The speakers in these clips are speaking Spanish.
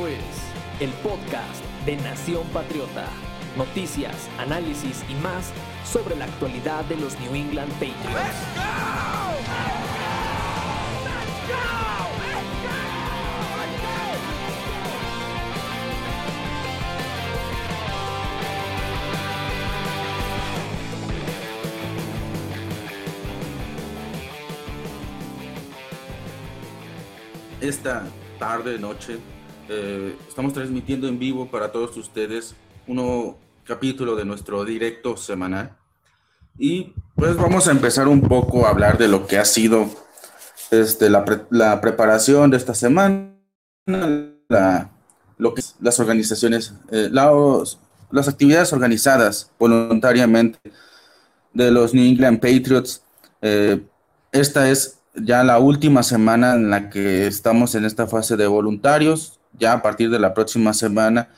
Esto es el podcast de Nación Patriota. Noticias, análisis y más sobre la actualidad de los New England Patriots. esta tarde, noche, eh, estamos transmitiendo en vivo para todos ustedes un capítulo de nuestro directo semanal. Y pues vamos a empezar un poco a hablar de lo que ha sido este, la, pre- la preparación de esta semana, la- lo que las organizaciones, eh, los- las actividades organizadas voluntariamente de los New England Patriots. Eh, esta es ya la última semana en la que estamos en esta fase de voluntarios. Ya a partir de la próxima semana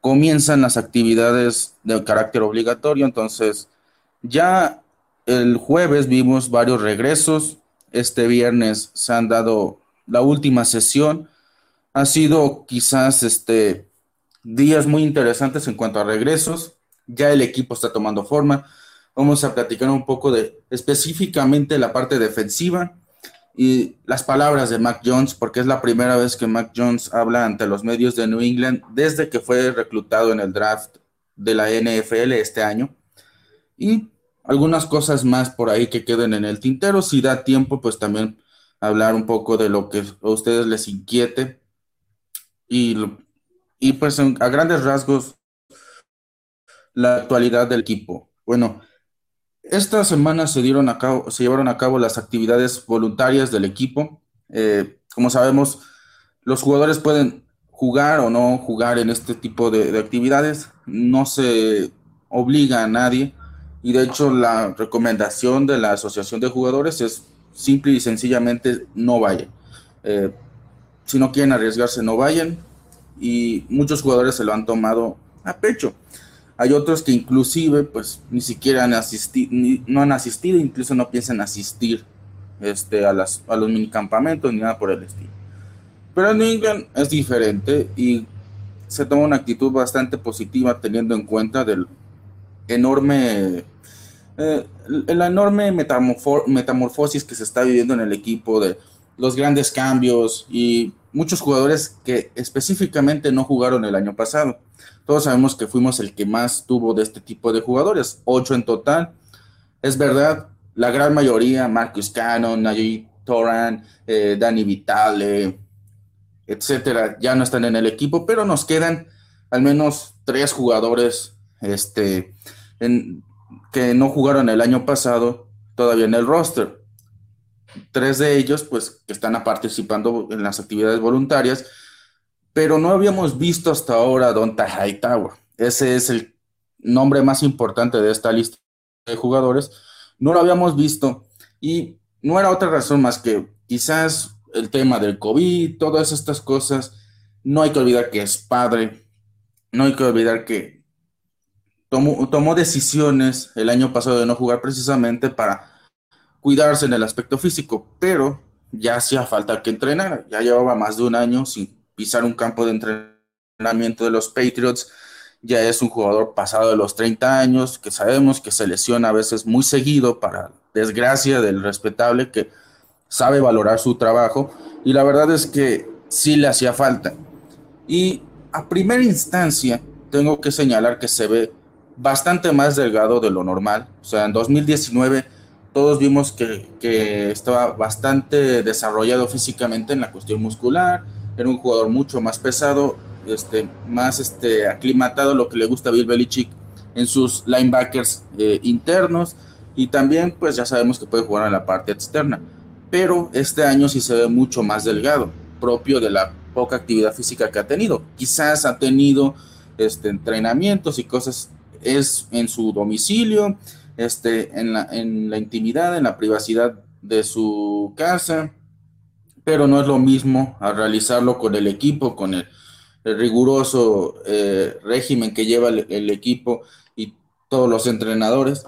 comienzan las actividades de carácter obligatorio. Entonces, ya el jueves vimos varios regresos. Este viernes se han dado la última sesión. Ha sido quizás este días muy interesantes en cuanto a regresos. Ya el equipo está tomando forma. Vamos a platicar un poco de específicamente la parte defensiva y las palabras de Mac Jones, porque es la primera vez que Mac Jones habla ante los medios de New England desde que fue reclutado en el draft de la NFL este año. Y algunas cosas más por ahí que queden en el tintero. Si da tiempo, pues también hablar un poco de lo que a ustedes les inquiete. Y, y pues a grandes rasgos, la actualidad del equipo. Bueno, esta semana se, dieron a cabo, se llevaron a cabo las actividades voluntarias del equipo. Eh, como sabemos, los jugadores pueden jugar o no jugar en este tipo de, de actividades. No se obliga a nadie. Y de hecho, la recomendación de la Asociación de Jugadores es simple y sencillamente no vayan. Eh, si no quieren arriesgarse, no vayan. Y muchos jugadores se lo han tomado a pecho. Hay otros que inclusive pues ni siquiera han asistido, no han asistido, incluso no piensan asistir este, a, las, a los minicampamentos ni nada por el estilo. Pero en New England es diferente y se toma una actitud bastante positiva teniendo en cuenta del enorme, eh, la enorme metamorfo- metamorfosis que se está viviendo en el equipo, de los grandes cambios y muchos jugadores que específicamente no jugaron el año pasado. Todos sabemos que fuimos el que más tuvo de este tipo de jugadores, ocho en total. Es verdad, la gran mayoría, Marcus Cannon, Najee Toran, eh, Danny Vitale, etcétera, ya no están en el equipo, pero nos quedan al menos tres jugadores este, que no jugaron el año pasado todavía en el roster. Tres de ellos, pues, que están participando en las actividades voluntarias, pero no habíamos visto hasta ahora a Donta Hightower. Ese es el nombre más importante de esta lista de jugadores. No lo habíamos visto y no era otra razón más que quizás el tema del COVID, todas estas cosas. No hay que olvidar que es padre, no hay que olvidar que tomó, tomó decisiones el año pasado de no jugar precisamente para cuidarse en el aspecto físico, pero ya hacía falta que entrenara. Ya llevaba más de un año sin pisar un campo de entrenamiento de los Patriots. Ya es un jugador pasado de los 30 años, que sabemos que se lesiona a veces muy seguido, para desgracia del respetable que sabe valorar su trabajo. Y la verdad es que sí le hacía falta. Y a primera instancia, tengo que señalar que se ve bastante más delgado de lo normal. O sea, en 2019 todos vimos que, que estaba bastante desarrollado físicamente en la cuestión muscular, era un jugador mucho más pesado, este, más este, aclimatado lo que le gusta a Bill Belichick en sus linebackers eh, internos. Y también pues ya sabemos que puede jugar en la parte externa, pero este año sí se ve mucho más delgado, propio de la poca actividad física que ha tenido. Quizás ha tenido este, entrenamientos y cosas, es en su domicilio, este, en, la, en la intimidad, en la privacidad de su casa, pero no es lo mismo a realizarlo con el equipo, con el, riguroso eh, régimen que lleva el, equipo y todos los entrenadores.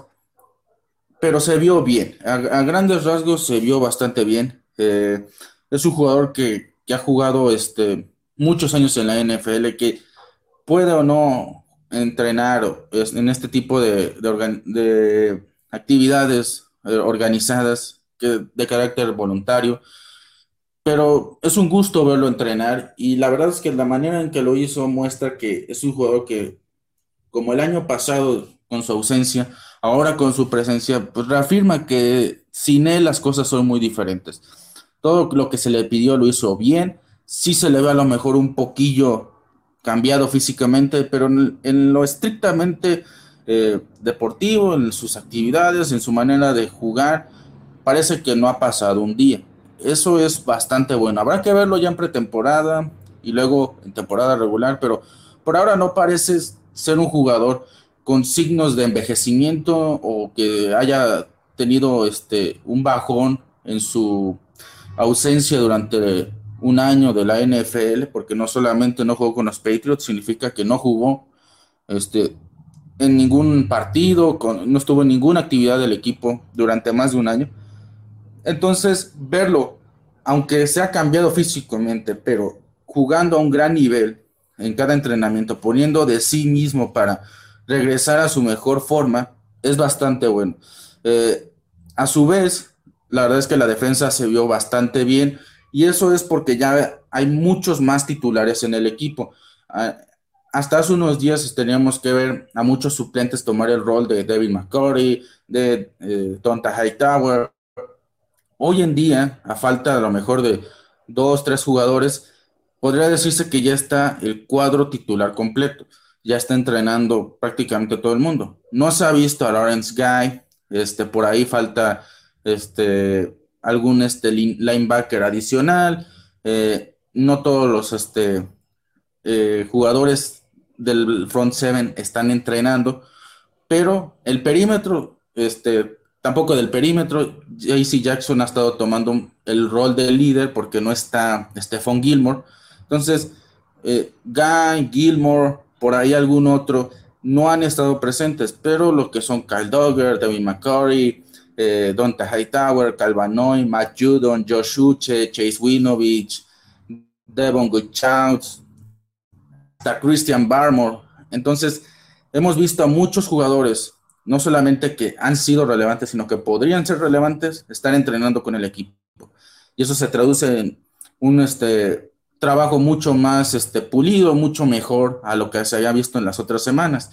Pero se vio bien, a, grandes rasgos se vio bastante bien. Eh, es un jugador que que ha jugado este, muchos años en la NFL, que puede o no entrenar en este tipo de, de, actividades eh, organizadas de carácter voluntario, pero es un gusto verlo entrenar y la verdad es que la manera en que lo hizo muestra que es un jugador que, como el año pasado con su ausencia, ahora con su presencia, pues reafirma que sin él las cosas son muy diferentes. Todo lo que se le pidió lo hizo bien, sí se le ve a lo mejor un poquillo cambiado físicamente, pero en, lo estrictamente eh, deportivo, en sus actividades, en su manera de jugar, parece que no ha pasado un día. Eso es bastante bueno. Habrá que verlo ya en pretemporada y luego en temporada regular, pero por ahora no parece ser un jugador con signos de envejecimiento o que haya tenido este un bajón en su ausencia durante un año de la NFL, porque no solamente no jugó con los Patriots, significa que no jugó este, en ningún partido, no estuvo en ninguna actividad del equipo durante más de un año. Entonces, verlo, aunque se ha cambiado físicamente, pero jugando a un gran nivel en cada entrenamiento, poniendo de sí mismo para regresar a su mejor forma, es bastante bueno. Eh, a su vez, la verdad es que la defensa se vio bastante bien y eso es porque ya hay muchos más titulares en el equipo. Ah, hasta hace unos días teníamos que ver a muchos suplentes tomar el rol de David McCurry, de eh, Tonta Hightower. Hoy en día, a falta a lo mejor de dos, tres jugadores, podría decirse que ya está el cuadro titular completo. Ya está entrenando prácticamente todo el mundo. No se ha visto a Lawrence Guy, este, por ahí falta este, algún este, linebacker adicional. Eh, no todos los este, eh, jugadores del front seven están entrenando, pero el perímetro, este, tampoco del perímetro, JC Jackson ha estado tomando el rol de líder porque no está Stephon Gilmore. Entonces, eh, Guy, Gilmore, por ahí algún otro, no han estado presentes, pero lo que son Kyle Dogger, David McCurry, eh, Donta Hightower, Calvanoy, Matt Judon, Josh Uche, Chase Winovich, Devon Goodchouts, hasta Christian Barmore. Entonces, hemos visto a muchos jugadores, no solamente que han sido relevantes, sino que podrían ser relevantes, estar entrenando con el equipo. Y eso se traduce en un este, trabajo mucho más este, pulido, mucho mejor a lo que se haya visto en las otras semanas.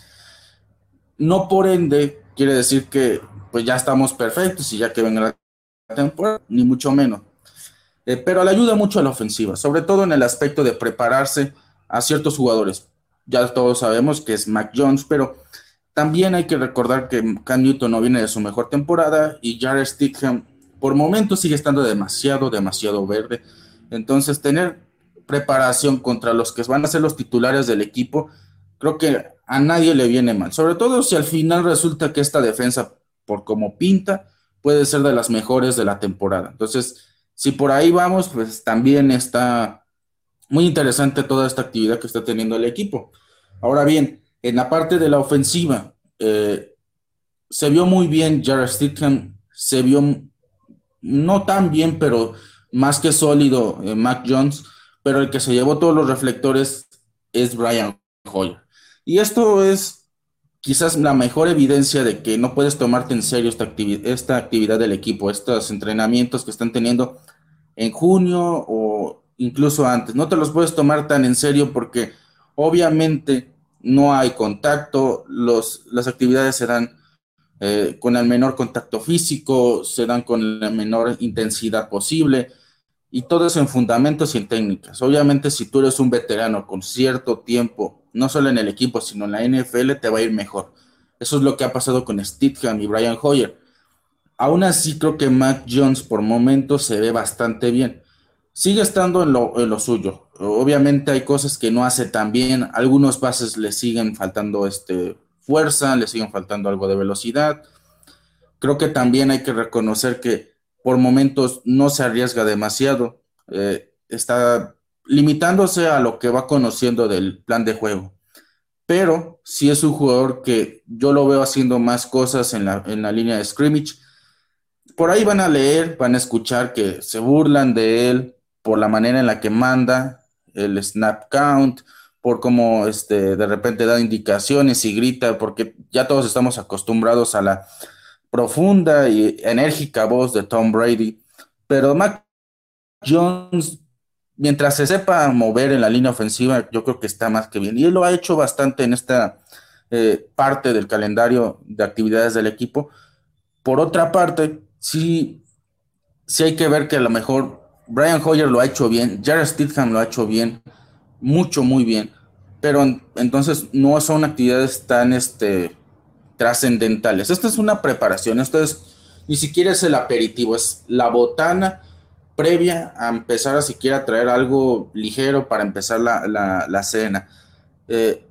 No por ende quiere decir que pues ya estamos perfectos y ya que venga la temporada, ni mucho menos. Eh, pero le ayuda mucho a la ofensiva, sobre todo en el aspecto de prepararse a ciertos jugadores. Ya todos sabemos que es Mac Jones, pero también hay que recordar que Cam Newton no viene de su mejor temporada y Jared Stickham por momentos sigue estando demasiado, demasiado verde. Entonces, tener preparación contra los que van a ser los titulares del equipo, creo que a nadie le viene mal. Sobre todo si al final resulta que esta defensa por como pinta, puede ser de las mejores de la temporada. Entonces, si por ahí vamos, pues también está muy interesante toda esta actividad que está teniendo el equipo. Ahora bien, en la parte de la ofensiva, eh, se vio muy bien Jared Stidham, se vio no tan bien, pero más que sólido eh, Mac Jones, pero el que se llevó todos los reflectores es Brian Hoyer. Y esto es quizás la mejor evidencia de que no puedes tomarte en serio esta, esta actividad del equipo, estos entrenamientos que están teniendo en junio o incluso antes. No te los puedes tomar tan en serio porque obviamente no hay contacto, los, las actividades se dan eh, con el menor contacto físico, se dan con la menor intensidad posible y todo eso en fundamentos y en técnicas. Obviamente si tú eres un veterano con cierto tiempo no solo en el equipo, sino en la NFL, te va a ir mejor. Eso es lo que ha pasado con Stidham y Brian Hoyer. Aún así, creo que Matt Jones por momentos se ve bastante bien. Sigue estando en lo, suyo. Obviamente hay cosas que no hace tan bien. Algunos pases le siguen faltando este, fuerza, le siguen faltando algo de velocidad. Creo que también hay que reconocer que por momentos no se arriesga demasiado. Eh, está limitándose a lo que va conociendo del plan de juego. Pero si es un jugador que yo lo veo haciendo más cosas en la, en la línea de scrimmage. Por ahí van a leer, van a escuchar que se burlan de él por la manera en la que manda, el snap count, por cómo este, de repente da indicaciones y grita, porque ya todos estamos acostumbrados a la profunda y enérgica voz de Tom Brady. Pero Mac Jones, mientras se sepa mover en la línea ofensiva, yo creo que está más que bien. Y él lo ha hecho bastante en esta eh, parte del calendario de actividades del equipo. Por otra parte, sí, sí hay que ver que a lo mejor Brian Hoyer lo ha hecho bien, Jared Stidham lo ha hecho bien, mucho, muy bien, pero entonces no son actividades tan este, trascendentales. Esta es una preparación, esto es, ni siquiera es el aperitivo, es la botana previa a empezar a siquiera traer algo ligero para empezar la, cena. Eh,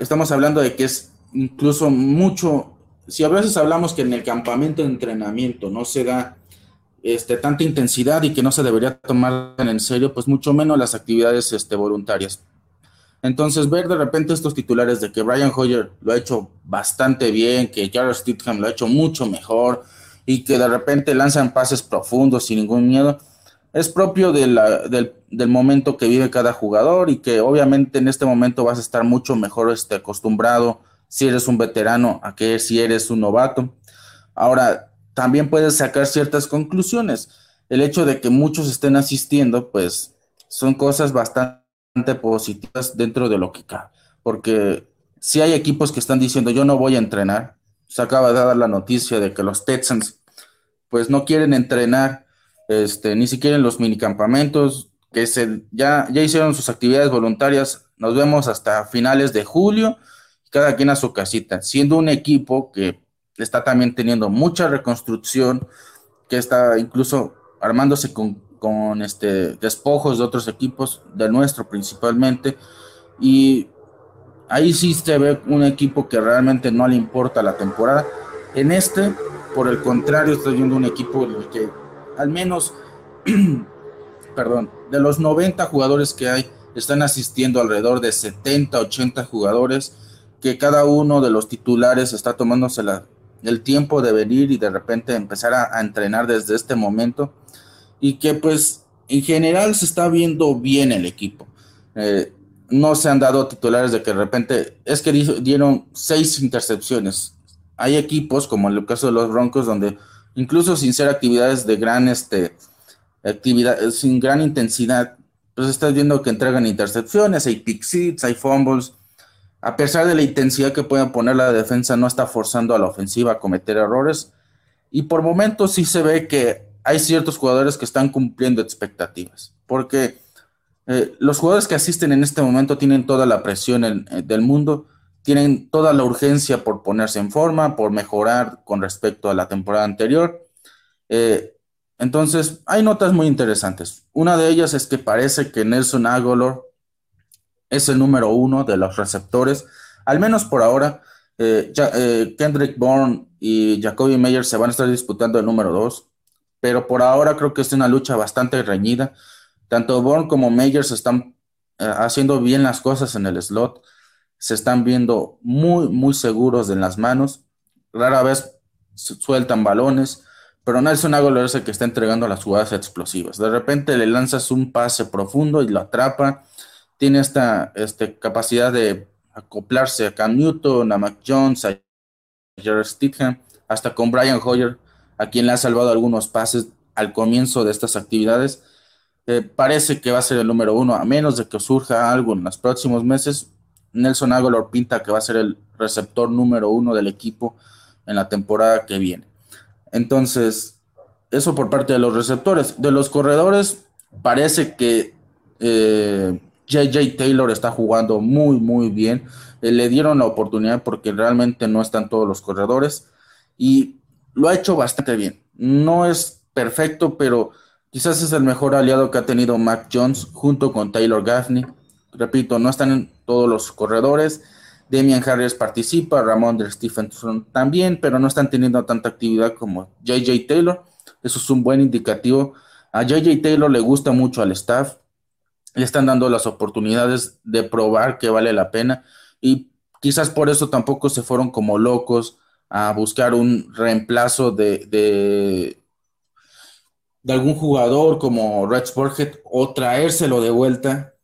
estamos hablando de que es incluso mucho, si a veces hablamos que en el campamento de entrenamiento no se da este, tanta intensidad y que no se debería tomar en serio, pues mucho menos las actividades este, voluntarias. Entonces, ver de repente estos titulares de que Brian Hoyer lo ha hecho bastante bien, que Jared Stidham lo ha hecho mucho mejor y que de repente lanzan pases profundos sin ningún miedo, es propio del, momento que vive cada jugador y que obviamente en este momento vas a estar mucho mejor este, acostumbrado si eres un veterano a que si eres un novato. Ahora, también puedes sacar ciertas conclusiones. El hecho de que muchos estén asistiendo, pues son cosas bastante positivas dentro de lo que. Porque si hay equipos que están diciendo yo no voy a entrenar, se acaba de dar la noticia de que los Texans pues no quieren entrenar, este, ni siquiera en los minicampamentos, que se, ya, ya hicieron sus actividades voluntarias, nos vemos hasta finales de julio, cada quien a su casita, siendo un equipo que está también teniendo mucha reconstrucción, que está incluso armándose con, con este, despojos de otros equipos, de nuestro principalmente, y ahí sí se ve un equipo que realmente no le importa la temporada. En este, por el contrario, estoy viendo un equipo que al menos, perdón, de los 90 jugadores que hay, están asistiendo alrededor de 70, 80 jugadores, que cada uno de los titulares está tomándose la, el tiempo de venir y de repente empezar a, entrenar desde este momento y que pues en general se está viendo bien el equipo. Eh, no se han dado titulares de que de repente es que dieron seis intercepciones. Hay equipos como en el caso de los Broncos donde incluso sin ser actividades de gran este actividad sin gran intensidad, pues estás viendo que entregan intercepciones, hay pick hay fumbles a pesar de la intensidad que puedan poner la defensa, no está forzando a la ofensiva a cometer errores. Y por momentos sí se ve que hay ciertos jugadores que están cumpliendo expectativas. Porque eh, los jugadores que asisten en este momento tienen toda la presión eh, del mundo, tienen toda la urgencia por ponerse en forma, por mejorar con respecto a la temporada anterior. Eh, entonces, hay notas muy interesantes. Una de ellas es que parece que Nelson Aguilar es el número uno de los receptores, al menos por ahora. Eh, eh, Kendrick Bourne y Jacoby Meyer se van a estar disputando el número dos, pero por ahora creo que es una lucha bastante reñida. Tanto Bourne como Meyer se están eh, haciendo bien las cosas en el slot, se están viendo muy, muy seguros en las manos. Rara vez sueltan balones, pero Nelson Aguilar es el que está entregando las jugadas explosivas. De repente le lanzas un pase profundo y lo atrapa tiene esta este, capacidad de acoplarse a Cam Newton, a Mac Jones, a Jared Stidham, hasta con Brian Hoyer, a quien le ha salvado algunos pases al comienzo de estas actividades. Eh, parece que va a ser el número uno, a menos de que surja algo en los próximos meses. Nelson Aguilar pinta que va a ser el receptor número uno del equipo en la temporada que viene. Entonces, eso por parte de los receptores. De los corredores, parece que eh, JJ Taylor está jugando muy, muy bien. Eh, le dieron la oportunidad porque realmente no están todos los corredores y lo ha hecho bastante bien. No es perfecto, pero quizás es el mejor aliado que ha tenido Mac Jones junto con Taylor Gaffney. Repito, no están en todos los corredores. Damian Harris participa, Ramón de Stephenson también, pero no están teniendo tanta actividad como JJ Taylor. Eso es un buen indicativo. A JJ Taylor le gusta mucho al staff le están dando las oportunidades de probar que vale la pena y quizás por eso tampoco se fueron como locos a buscar un reemplazo de, de algún jugador como Red Burkhead o traérselo de vuelta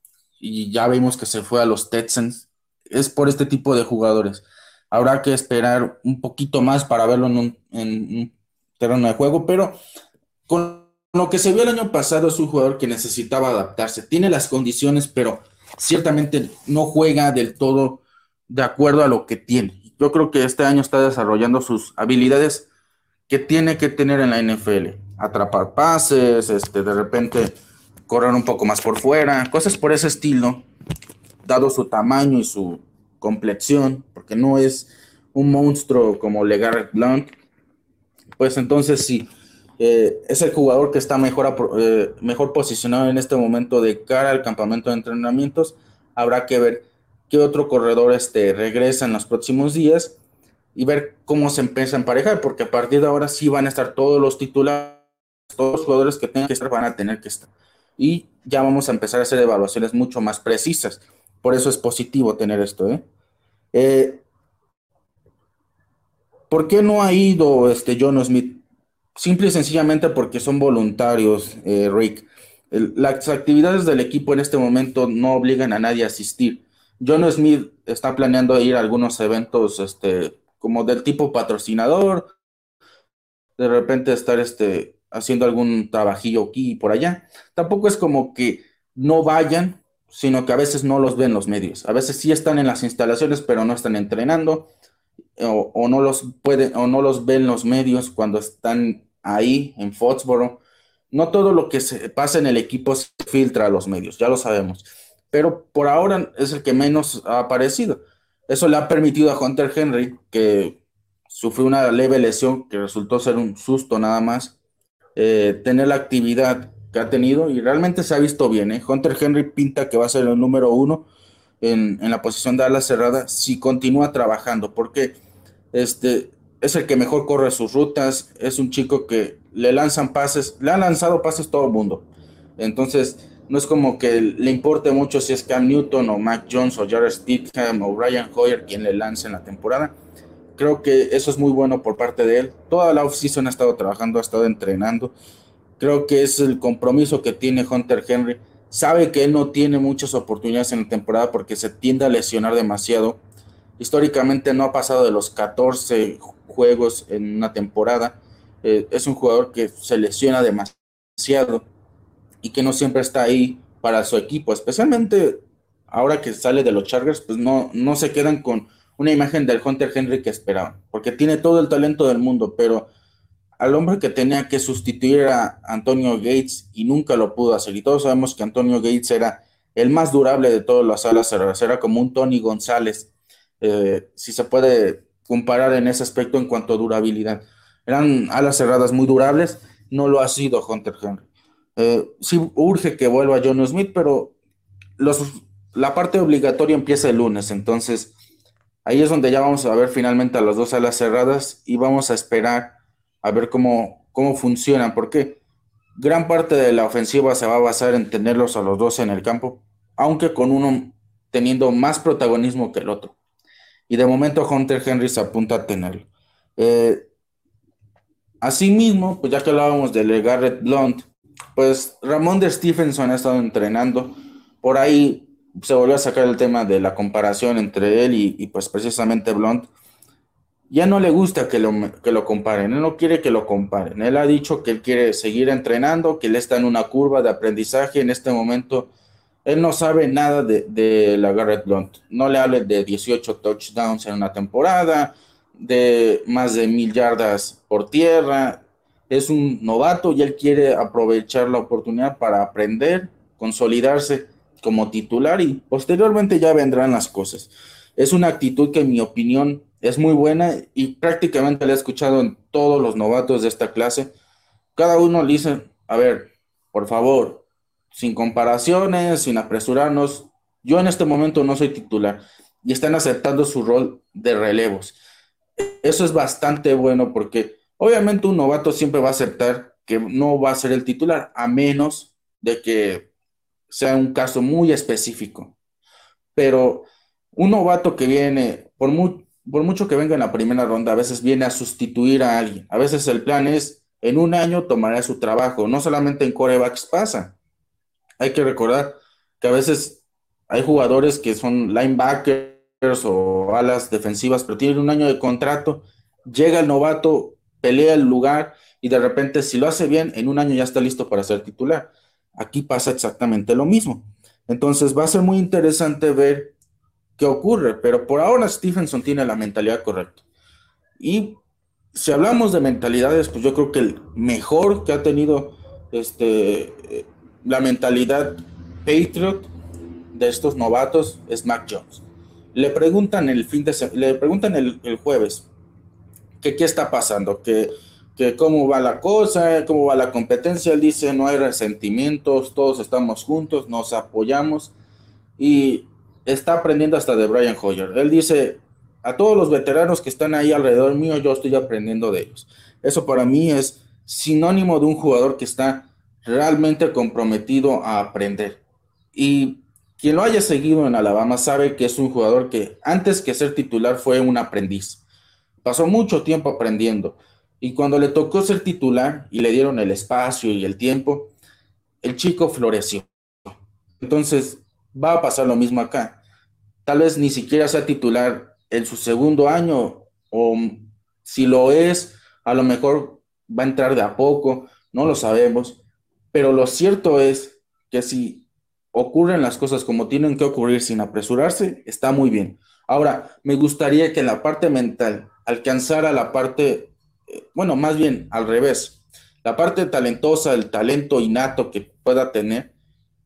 y ya vimos que se fue a los Texans. Es por este tipo de jugadores. Habrá que esperar un poquito más para verlo en un, en un terreno de juego, pero con lo que se vio el año pasado es un jugador que necesitaba adaptarse. Tiene las condiciones, pero ciertamente no juega del todo de acuerdo a lo que tiene. Yo creo que este año está desarrollando sus habilidades que tiene que tener en la NFL. Atrapar pases, este, de repente correr un poco más por fuera, cosas por ese estilo, dado su tamaño y su complexión, porque no es un monstruo como Legarrette Blunt, pues entonces sí, eh, es el jugador que está mejor, eh, mejor posicionado en este momento de cara al campamento de entrenamientos. Habrá que ver qué otro corredor este, regresa en los próximos días y ver cómo se empieza a emparejar, porque a partir de ahora sí van a estar todos los titulares, todos los jugadores que tengan que estar van a tener que estar. Y ya vamos a empezar a hacer evaluaciones mucho más precisas. Por eso es positivo tener esto. ¿eh? por qué no ha ido este John Smith? Simple y sencillamente porque son voluntarios, eh, Rick. las actividades del equipo en este momento no obligan a nadie a asistir. John Smith está planeando ir a algunos eventos este, como del tipo patrocinador, de repente estar este, haciendo algún trabajillo aquí y por allá. Tampoco es como que no vayan, sino que a veces no los ven los medios. A veces sí están en las instalaciones, pero no están entrenando, o, no, los pueden, o no los ven los medios cuando están ahí en Foxborough. No todo lo que se pasa en el equipo se filtra a los medios, ya lo sabemos pero por ahora es el que menos ha aparecido. Eso le ha permitido a Hunter Henry, que sufrió una leve lesión que resultó ser un susto nada más, eh, tener la actividad que ha tenido y realmente se ha visto bien. ¿eh? Hunter Henry pinta que va a ser el número uno en, la posición de ala cerrada si continúa trabajando, porque este, es el que mejor corre sus rutas, es un chico que le lanzan pases, le ha lanzado pases todo el mundo. Entonces, no es como que le importe mucho si es Cam Newton o Mac Jones o Jared Stidham o Ryan Hoyer quien le lance en la temporada. Creo que eso es muy bueno por parte de él. Toda la offseason ha estado trabajando, ha estado entrenando. Creo que es el compromiso que tiene Hunter Henry. Sabe que él no tiene muchas oportunidades en la temporada porque se tiende a lesionar demasiado. Históricamente no ha pasado de los 14 juegos en una temporada. Eh, es un jugador que se lesiona demasiado y que no siempre está ahí para su equipo, especialmente ahora que sale de los Chargers, pues no, no se quedan con una imagen del Hunter Henry que esperaban, porque tiene todo el talento del mundo, pero al hombre que tenía que sustituir a Antonio Gates y nunca lo pudo hacer, y todos sabemos que Antonio Gates era el más durable de todas las alas cerradas, era como un Tony González, eh, si se puede comparar en ese aspecto en cuanto a durabilidad. Eran alas cerradas muy durables, no lo ha sido Hunter Henry. Eh, sí urge que vuelva John Smith, pero los, la parte obligatoria empieza el lunes, entonces ahí es donde ya vamos a ver finalmente a las dos alas cerradas y vamos a esperar a ver cómo, cómo funcionan, porque gran parte de la ofensiva se va a basar en tenerlos a los dos en el campo, aunque con uno teniendo más protagonismo que el otro. Y de momento Hunter Henry se apunta a tenerlo. Eh, asimismo, pues ya que hablábamos de Garrett Blunt, pues Ramón de Stephenson ha estado entrenando. Por ahí se volvió a sacar el tema de la comparación entre él y, pues precisamente Blunt. Ya no le gusta que lo, que lo comparen, él no quiere que lo comparen. Él ha dicho que él quiere seguir entrenando, que él está en una curva de aprendizaje en este momento. Él no sabe nada de, la Garrett Blunt. No le hable de 18 touchdowns en una temporada, de más de mil yardas por tierra, es un novato y él quiere aprovechar la oportunidad para aprender, consolidarse como titular y posteriormente ya vendrán las cosas. Es una actitud que en mi opinión es muy buena y prácticamente la he escuchado en todos los novatos de esta clase. Cada uno le dice, a ver, por favor, sin comparaciones, sin apresurarnos, yo en este momento no soy titular y están aceptando su rol de relevos. Eso es bastante bueno porque Obviamente un novato siempre va a aceptar que no va a ser el titular, a menos de que sea un caso muy específico. Pero un novato que viene, por, mucho que venga en la primera ronda, a veces viene a sustituir a alguien. A veces el plan es en un año tomará su trabajo. No solamente en corebacks pasa. Hay que recordar que a veces hay jugadores que son linebackers o alas defensivas, pero tienen un año de contrato. Llega el novato, pelea el lugar y de repente si lo hace bien, en un año ya está listo para ser titular. Aquí pasa exactamente lo mismo. Entonces va a ser muy interesante ver qué ocurre, pero por ahora Stephenson tiene la mentalidad correcta. Y si hablamos de mentalidades, pues yo creo que el mejor que ha tenido este, la mentalidad Patriot de estos novatos es Mac Jones. Le preguntan el fin de le preguntan el, jueves que qué está pasando, que, que cómo va la cosa, cómo va la competencia. Él dice no hay resentimientos, todos estamos juntos, nos apoyamos y está aprendiendo hasta de Brian Hoyer. Él dice a todos los veteranos que están ahí alrededor mío, yo estoy aprendiendo de ellos. Eso para mí es sinónimo de un jugador que está realmente comprometido a aprender. Y quien lo haya seguido en Alabama sabe que es un jugador que antes que ser titular fue un aprendiz. Pasó mucho tiempo aprendiendo. Y cuando le tocó ser titular y le dieron el espacio y el tiempo, el chico floreció. Entonces, va a pasar lo mismo acá. Tal vez ni siquiera sea titular en su segundo año, o si lo es, a lo mejor va a entrar de a poco, no lo sabemos, pero lo cierto es que si ocurren las cosas como tienen que ocurrir sin apresurarse, está muy bien. Ahora, me gustaría que la parte mental alcanzara la parte, eh, bueno, más bien al revés, la parte talentosa, el talento innato que pueda tener,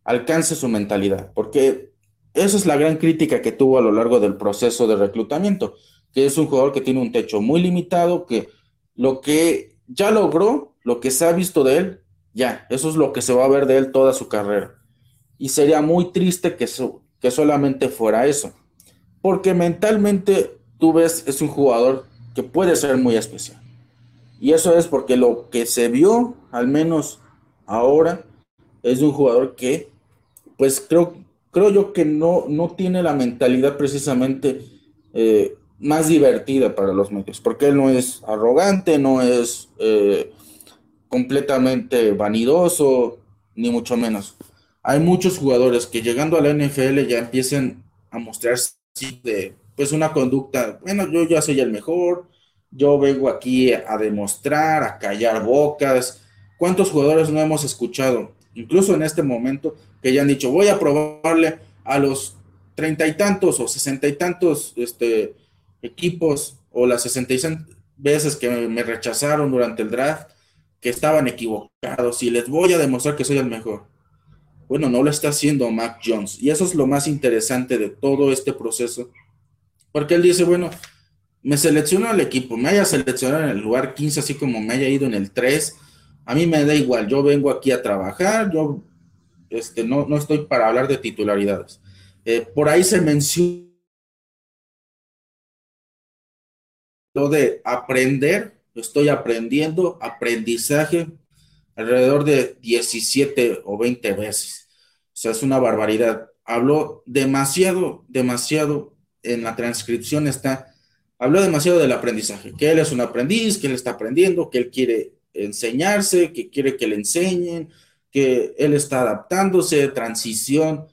alcance su mentalidad, porque esa es la gran crítica que tuvo a lo largo del proceso de reclutamiento, que es un jugador que tiene un techo muy limitado, que lo que ya logró, lo que se ha visto de él, ya, eso es lo que se va a ver de él toda su carrera. Y sería muy triste que, que solamente fuera eso, porque mentalmente tú ves, es un jugador que puede ser muy especial. Y eso es porque lo que se vio, al menos ahora, es un jugador que, pues creo, creo yo que no, no tiene la mentalidad precisamente eh, más divertida para los medios, porque él no es arrogante, no es eh, completamente vanidoso, ni mucho menos. Hay muchos jugadores que llegando a la NFL ya empiezan a mostrarse pues una conducta, bueno, yo ya soy el mejor, yo vengo aquí a demostrar, a callar bocas. ¿Cuántos jugadores no hemos escuchado, incluso en este momento, que ya han dicho, voy a probarle a los treinta y tantos o sesenta y tantos este, equipos o las sesenta y veces que me rechazaron durante el draft, que estaban equivocados y les voy a demostrar que soy el mejor. Bueno, no lo está haciendo Mac Jones. Y eso es lo más interesante de todo este proceso. Porque él dice, bueno, me seleccionó el equipo, me haya seleccionado en el lugar 15, así como me haya ido en el 3. A mí me da igual, yo vengo aquí a trabajar, yo este, no, no estoy para hablar de titularidades. Eh, por ahí se menciona lo de aprender, estoy aprendiendo, aprendizaje alrededor de 17 o 20 veces. O sea, es una barbaridad. Habló demasiado, demasiado, en la transcripción está, habló demasiado del aprendizaje, que él es un aprendiz, que él está aprendiendo, que él quiere enseñarse, que quiere que le enseñen, que él está adaptándose, transición,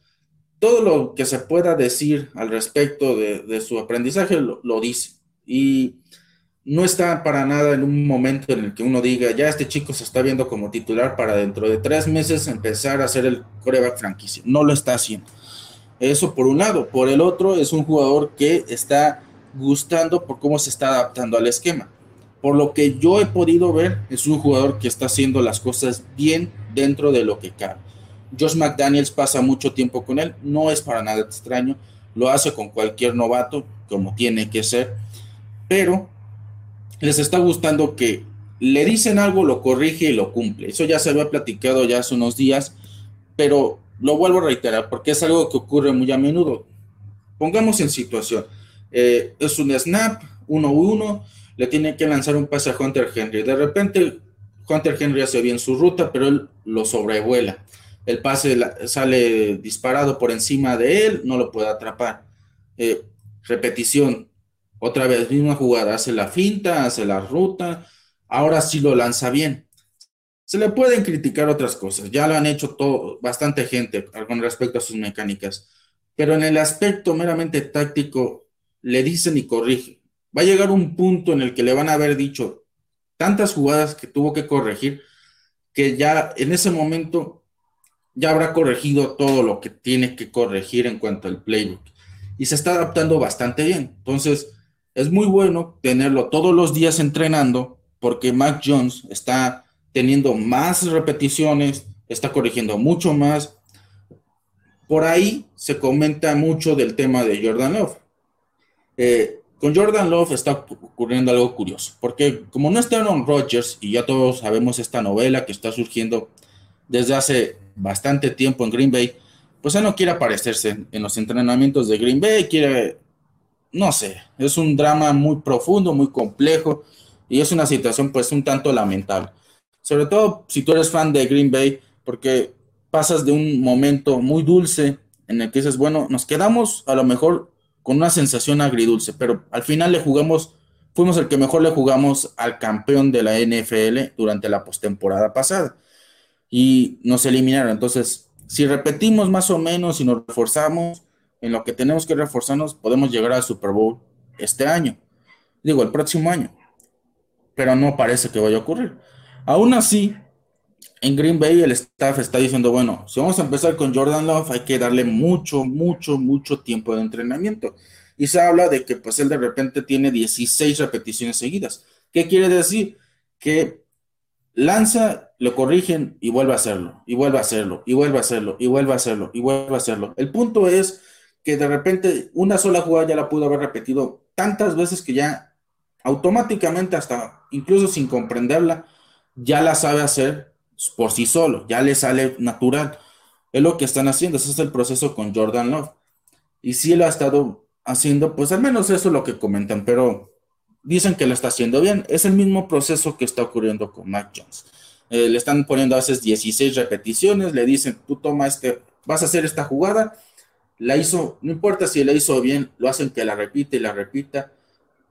todo lo que se pueda decir al respecto de, su aprendizaje lo, dice. Y no está para nada en un momento en el que uno diga, ya este chico se está viendo como titular para dentro de tres meses empezar a ser el coreback franquicia. No lo está haciendo. Eso por un lado. Por el otro, es un jugador que está gustando por cómo se está adaptando al esquema por lo que yo he podido ver, es un jugador que está haciendo las cosas bien dentro de lo que cabe. Josh McDaniels pasa mucho tiempo con él, no es para nada extraño, lo hace con cualquier novato, como tiene que ser, pero les está gustando que le dicen algo, lo corrige y lo cumple. Eso ya se había platicado ya hace unos días, pero lo vuelvo a reiterar porque es algo que ocurre muy a menudo. Pongamos en situación, eh, es un snap, 1-1, le tiene que lanzar un pase a Hunter Henry. De repente, Hunter Henry hace bien su ruta, pero él lo sobrevuela. El pase sale disparado por encima de él, no lo puede atrapar. Eh, repetición, otra vez, misma jugada, hace la finta, hace la ruta, ahora sí lo lanza bien. se le pueden criticar otras cosas, ya lo han hecho todo, bastante gente con respecto a sus mecánicas, pero en el aspecto meramente táctico le dicen y corrigen. Va a llegar un punto en el que le van a haber dicho tantas jugadas que tuvo que corregir que ya en ese momento ya habrá corregido todo lo que tiene que corregir en cuanto al playbook y se está adaptando bastante bien. Entonces, es muy bueno tenerlo todos los días entrenando porque Mac Jones está teniendo más repeticiones, está corrigiendo mucho más. Por ahí se comenta mucho del tema de Jordan Love. Eh, con Jordan Love está ocurriendo algo curioso, porque como no está Aaron Rodgers, y ya todos sabemos esta novela que está surgiendo desde hace bastante tiempo en Green Bay, pues él no quiere aparecerse en los entrenamientos de Green Bay, quiere, no sé, es un drama muy profundo, muy complejo, y es una situación pues un tanto lamentable sobre todo si tú eres fan de Green Bay, porque pasas de un momento muy dulce en el que dices, bueno, nos quedamos a lo mejor con una sensación agridulce, pero al final le jugamos, fuimos el que mejor le jugamos al campeón de la NFL durante la postemporada pasada y nos eliminaron. Entonces, si repetimos más o menos y nos reforzamos en lo que tenemos que reforzarnos, podemos llegar al Super Bowl este año, digo, el próximo año, pero no parece que vaya a ocurrir. Aún así, en Green Bay el staff está diciendo, bueno, si vamos a empezar con Jordan Love, hay que darle mucho, mucho, mucho tiempo de entrenamiento. Y se habla de que pues él de repente tiene 16 repeticiones seguidas. ¿Qué quiere decir? Que lanza, lo corrigen y vuelve a hacerlo, y vuelve a hacerlo, y vuelve a hacerlo, y vuelve a hacerlo, y vuelve a hacerlo. El punto es que de repente una sola jugada ya la pudo haber repetido tantas veces que ya automáticamente, hasta incluso sin comprenderla, ya la sabe hacer por sí solo, ya le sale natural. Es lo que están haciendo, ese es el proceso con Jordan Love. Y si lo ha estado haciendo, pues al menos eso es lo que comentan, pero dicen que lo está haciendo bien. Es el mismo proceso que está ocurriendo con Mac Jones. Eh, le están poniendo a veces 16 repeticiones, le dicen, tú toma este, vas a hacer esta jugada, la hizo, no importa si la hizo bien, lo hacen que la repite y la repita,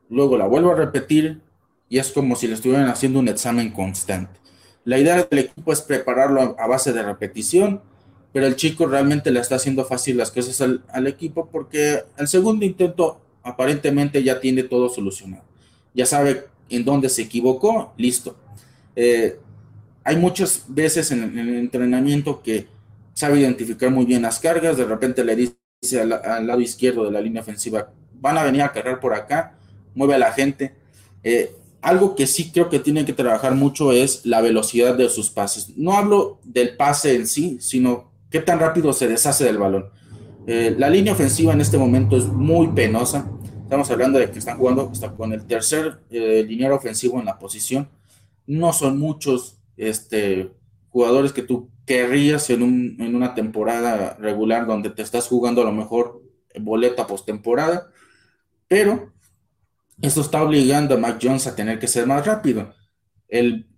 luego la vuelvo a repetir, y es como si le estuvieran haciendo un examen constante. La idea del equipo es prepararlo a, base de repetición, pero el chico realmente le está haciendo fácil las cosas al, equipo porque el segundo intento aparentemente ya tiene todo solucionado. Ya sabe en dónde se equivocó, listo. Eh, hay muchas veces en, el entrenamiento que sabe identificar muy bien las cargas, de repente le dice al, lado izquierdo de la línea ofensiva, van a venir a cargar por acá, mueve a la gente. Eh, algo que sí creo que tiene que trabajar mucho es la velocidad de sus pases. No hablo del pase en sí, sino qué tan rápido se deshace del balón. Eh, la línea ofensiva en este momento es muy penosa. Estamos hablando de que están jugando hasta con el tercer eh, liniero ofensivo en la posición. No son muchos este, jugadores que tú querrías en, un, en una temporada regular donde te estás jugando a lo mejor boleta postemporada, pero esto está obligando a Mac Jones a tener que ser más rápido. El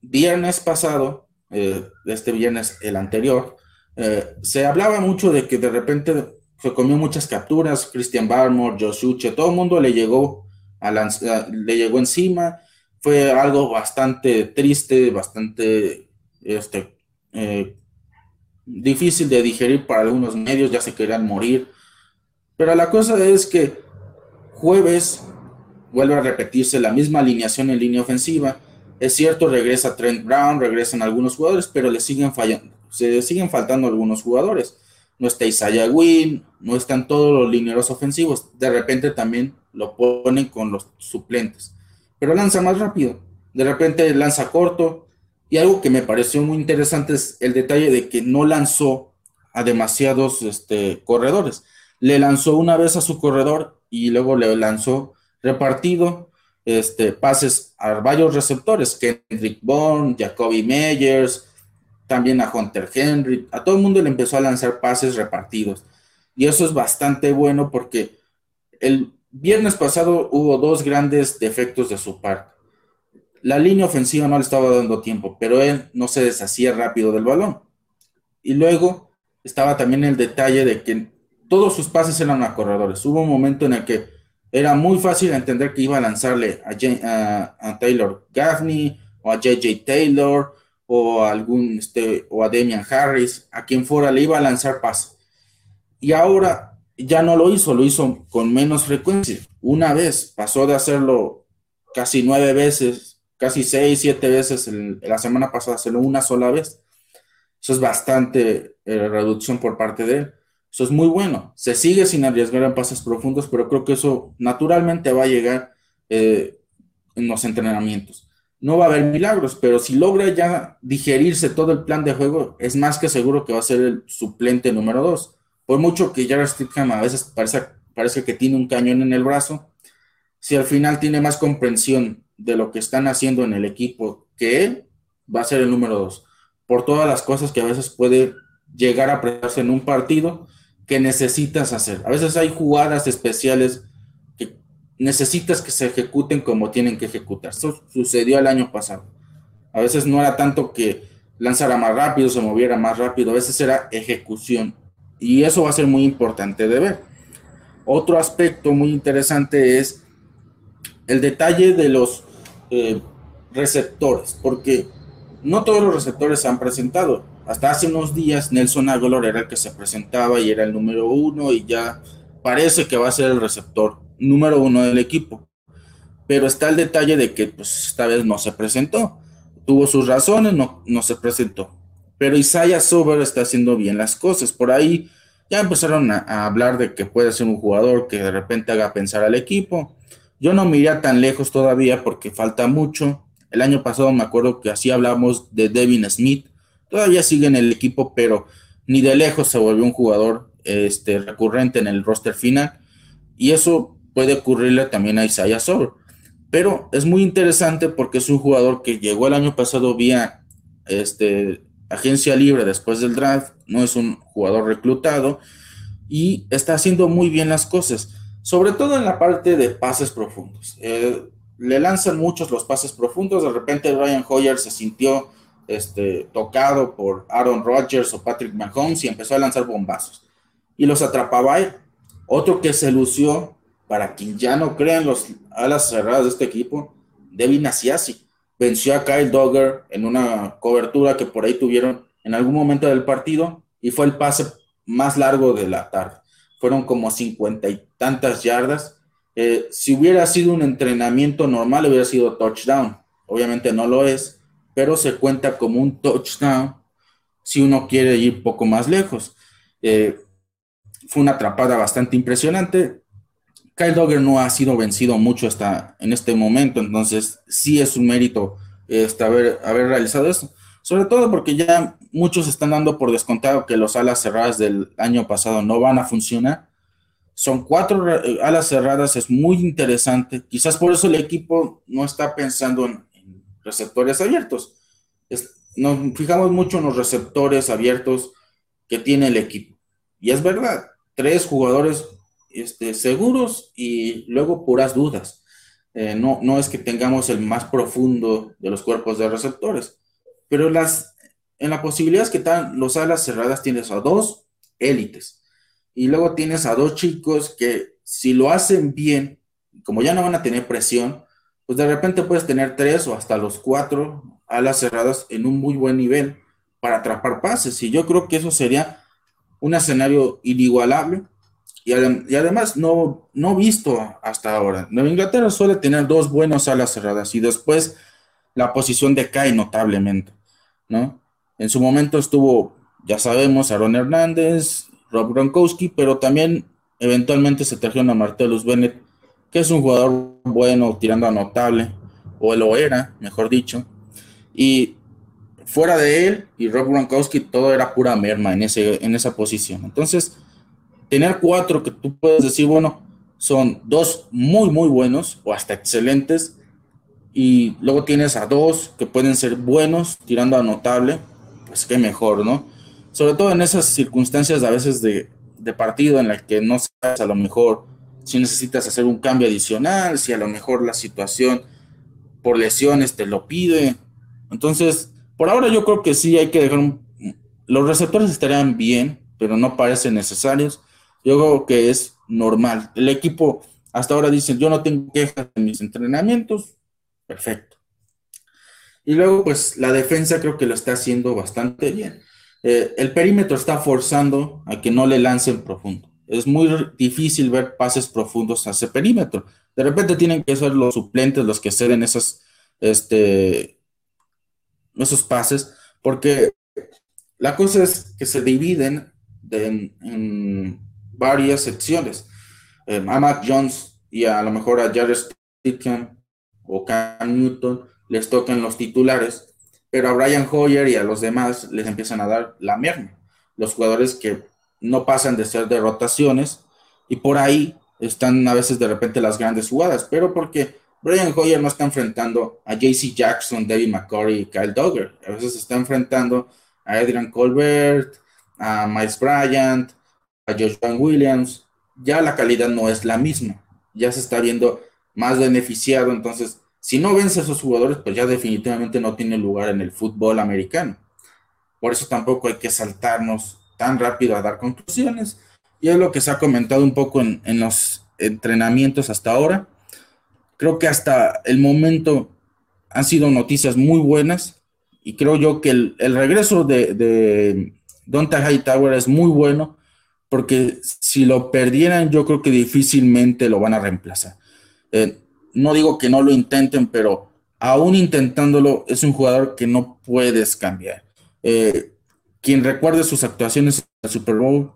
viernes pasado, eh, este viernes, el anterior, eh, se hablaba mucho de que de repente se comió muchas capturas, Christian Barmore, Josuche, todo el mundo le llegó, a le llegó encima, fue algo bastante triste, bastante este, eh, difícil de digerir para algunos medios, ya se querían morir, pero la cosa es que jueves vuelve a repetirse la misma alineación en línea ofensiva. Es cierto, regresa Trent Brown, regresan algunos jugadores, pero le siguen fallando, se siguen faltando algunos jugadores. No está Isaiah Wynn, no están todos los lineros ofensivos. De repente también lo ponen con los suplentes. Pero lanza más rápido. De repente lanza corto. Y algo que me pareció muy interesante es el detalle de que no lanzó a demasiados este, corredores. Le lanzó una vez a su corredor y luego le lanzó repartido este, pases a varios receptores, Kendrick Bourne, Jacoby Meyers, también a Hunter Henry, a todo el mundo le empezó a lanzar pases repartidos. Y eso es bastante bueno porque el viernes pasado hubo dos grandes defectos de su parte. La línea ofensiva no le estaba dando tiempo, pero él no se deshacía rápido del balón. Y luego estaba también el detalle de que todos sus pases eran a corredores. Hubo un momento en el que era muy fácil entender que iba a lanzarle a, Taylor Gaffney o a JJ Taylor o a algún, este, o a Damian Harris, a quien fuera, le iba a lanzar pase. Y ahora ya no lo hizo, lo hizo con menos frecuencia. Una vez, pasó de hacerlo casi nueve veces, casi seis, siete veces la semana pasada, hacerlo una sola vez. Eso es bastante eh, reducción por parte de él. Eso es muy bueno. Se sigue sin arriesgar en pases profundos, pero creo que eso naturalmente va a llegar eh, en los entrenamientos. No va a haber milagros, pero si logra ya digerirse todo el plan de juego, es más que seguro que va a ser el suplente número dos. Por mucho que Jared Stidham a veces parece, parece que tiene un cañón en el brazo, si al final tiene más comprensión de lo que están haciendo en el equipo que él, va a ser el número dos. Por todas las cosas que a veces puede llegar a apretarse en un partido que necesitas hacer. A veces hay jugadas especiales que necesitas que se ejecuten como tienen que ejecutar. Eso sucedió el año pasado. A veces no era tanto que lanzara más rápido, se moviera más rápido, a veces era ejecución. Y eso va a ser muy importante de ver. Otro aspecto muy interesante es el detalle de los eh, receptores, porque no todos los receptores se han presentado hasta hace unos días Nelson Aguilar era el que se presentaba y era el número uno y ya parece que va a ser el receptor número uno del equipo. Pero está el detalle de que pues, esta vez no se presentó. Tuvo sus razones, no, no se presentó. Pero Isaiah Sober está haciendo bien las cosas. Por ahí ya empezaron a, hablar de que puede ser un jugador que de repente haga pensar al equipo. Yo no me tan lejos todavía porque falta mucho. El año pasado me acuerdo que así hablamos de Devin Smith, Todavía sigue en el equipo, pero ni de lejos se volvió un jugador este, recurrente en el roster final. Y eso puede ocurrirle también a Isaiah Sober. Pero es muy interesante porque es un jugador que llegó el año pasado vía este, agencia libre después del draft. No es un jugador reclutado y está haciendo muy bien las cosas, sobre todo en la parte de pases profundos. Eh, le lanzan muchos los pases profundos. De repente Ryan Hoyer se sintió este, tocado por Aaron Rodgers o Patrick Mahomes y empezó a lanzar bombazos. Y los atrapaba él. Otro que se lució, para quien ya no crean los alas cerradas de este equipo, Devin Asiasi. Venció a Kyle Dogger en una cobertura que por ahí tuvieron en algún momento del partido y fue el pase más largo de la tarde. Fueron como cincuenta y tantas yardas. Eh, si hubiera sido un entrenamiento normal, hubiera sido touchdown. Obviamente no lo es, pero se cuenta como un touchdown si uno quiere ir poco más lejos. Eh, fue una atrapada bastante impresionante. Kyle Dogger no ha sido vencido mucho hasta en este momento, entonces sí es un mérito este, haber, haber realizado eso. Sobre todo porque ya muchos están dando por descontado que los alas cerradas del año pasado no van a funcionar. Son cuatro eh, alas cerradas, es muy interesante. Quizás por eso el equipo no está pensando en, receptores abiertos. nos fijamos mucho en los receptores abiertos que tiene el equipo. Y es verdad, tres jugadores este, seguros y luego puras dudas. Eh, no, no es que tengamos el más profundo de los cuerpos de receptores, pero las, en las posibilidades que están los alas cerradas tienes a dos élites y luego tienes a dos chicos que si lo hacen bien, como ya no van a tener presión, pues de repente puedes tener tres o hasta los cuatro alas cerradas en un muy buen nivel para atrapar pases. Y yo creo que eso sería un escenario inigualable y, además no, no visto hasta ahora. Nueva Inglaterra suele tener dos buenos alas cerradas y después la posición decae notablemente, ¿no? En su momento estuvo, ya sabemos, Aaron Hernández, Rob Gronkowski, pero también eventualmente se trajeron a Martellus Bennett que es un jugador bueno, tirando a notable, o lo era, mejor dicho. Y fuera de él y Rob Gronkowski, todo era pura merma en, ese, en esa posición. Entonces, tener cuatro que tú puedes decir, bueno, son dos muy, muy buenos o hasta excelentes. Y luego tienes a dos que pueden ser buenos, tirando a notable, pues qué mejor, ¿no? Sobre todo en esas circunstancias a veces de, partido en las que no sabes a lo mejor si necesitas hacer un cambio adicional, si a lo mejor la situación por lesiones te lo pide. Entonces, por ahora yo creo que sí hay que dejar. Los receptores estarían bien, pero no parecen necesarios. Yo creo que es normal. El equipo hasta ahora dice, yo no tengo quejas en mis entrenamientos. Perfecto. Y luego, pues la defensa creo que lo está haciendo bastante bien. Eh, el perímetro está forzando a que no le lancen profundo. Es muy difícil ver pases profundos a ese perímetro. De repente tienen que ser los suplentes los que ceden esos, este, esos pases, porque la cosa es que se dividen en, varias secciones. Eh, a Matt Jones y a lo mejor a Jared Stidham o Cam Newton les tocan los titulares, pero a Brian Hoyer y a los demás les empiezan a dar la merma. Los jugadores que no pasan de ser de rotaciones y por ahí están a veces de repente las grandes jugadas, pero porque Brian Hoyer no está enfrentando a JC Jackson, David McCurry y Kyle Dogger, a veces está enfrentando a Adrian Colbert, a Miles Bryant, a Josh Williams, ya la calidad no es la misma, ya se está viendo más beneficiado, entonces si no vence a esos jugadores, pues ya definitivamente no tiene lugar en el fútbol americano. Por eso tampoco hay que saltarnos tan rápido a dar conclusiones. Y es lo que se ha comentado un poco en, los entrenamientos hasta ahora. Creo que hasta el momento han sido noticias muy buenas y creo yo que el, regreso de, de Donta Hightower es muy bueno porque si lo perdieran yo creo que difícilmente lo van a reemplazar. Eh, no digo que no lo intenten, pero aún intentándolo es un jugador que no puedes cambiar. Eh, quien recuerde sus actuaciones en el Super Bowl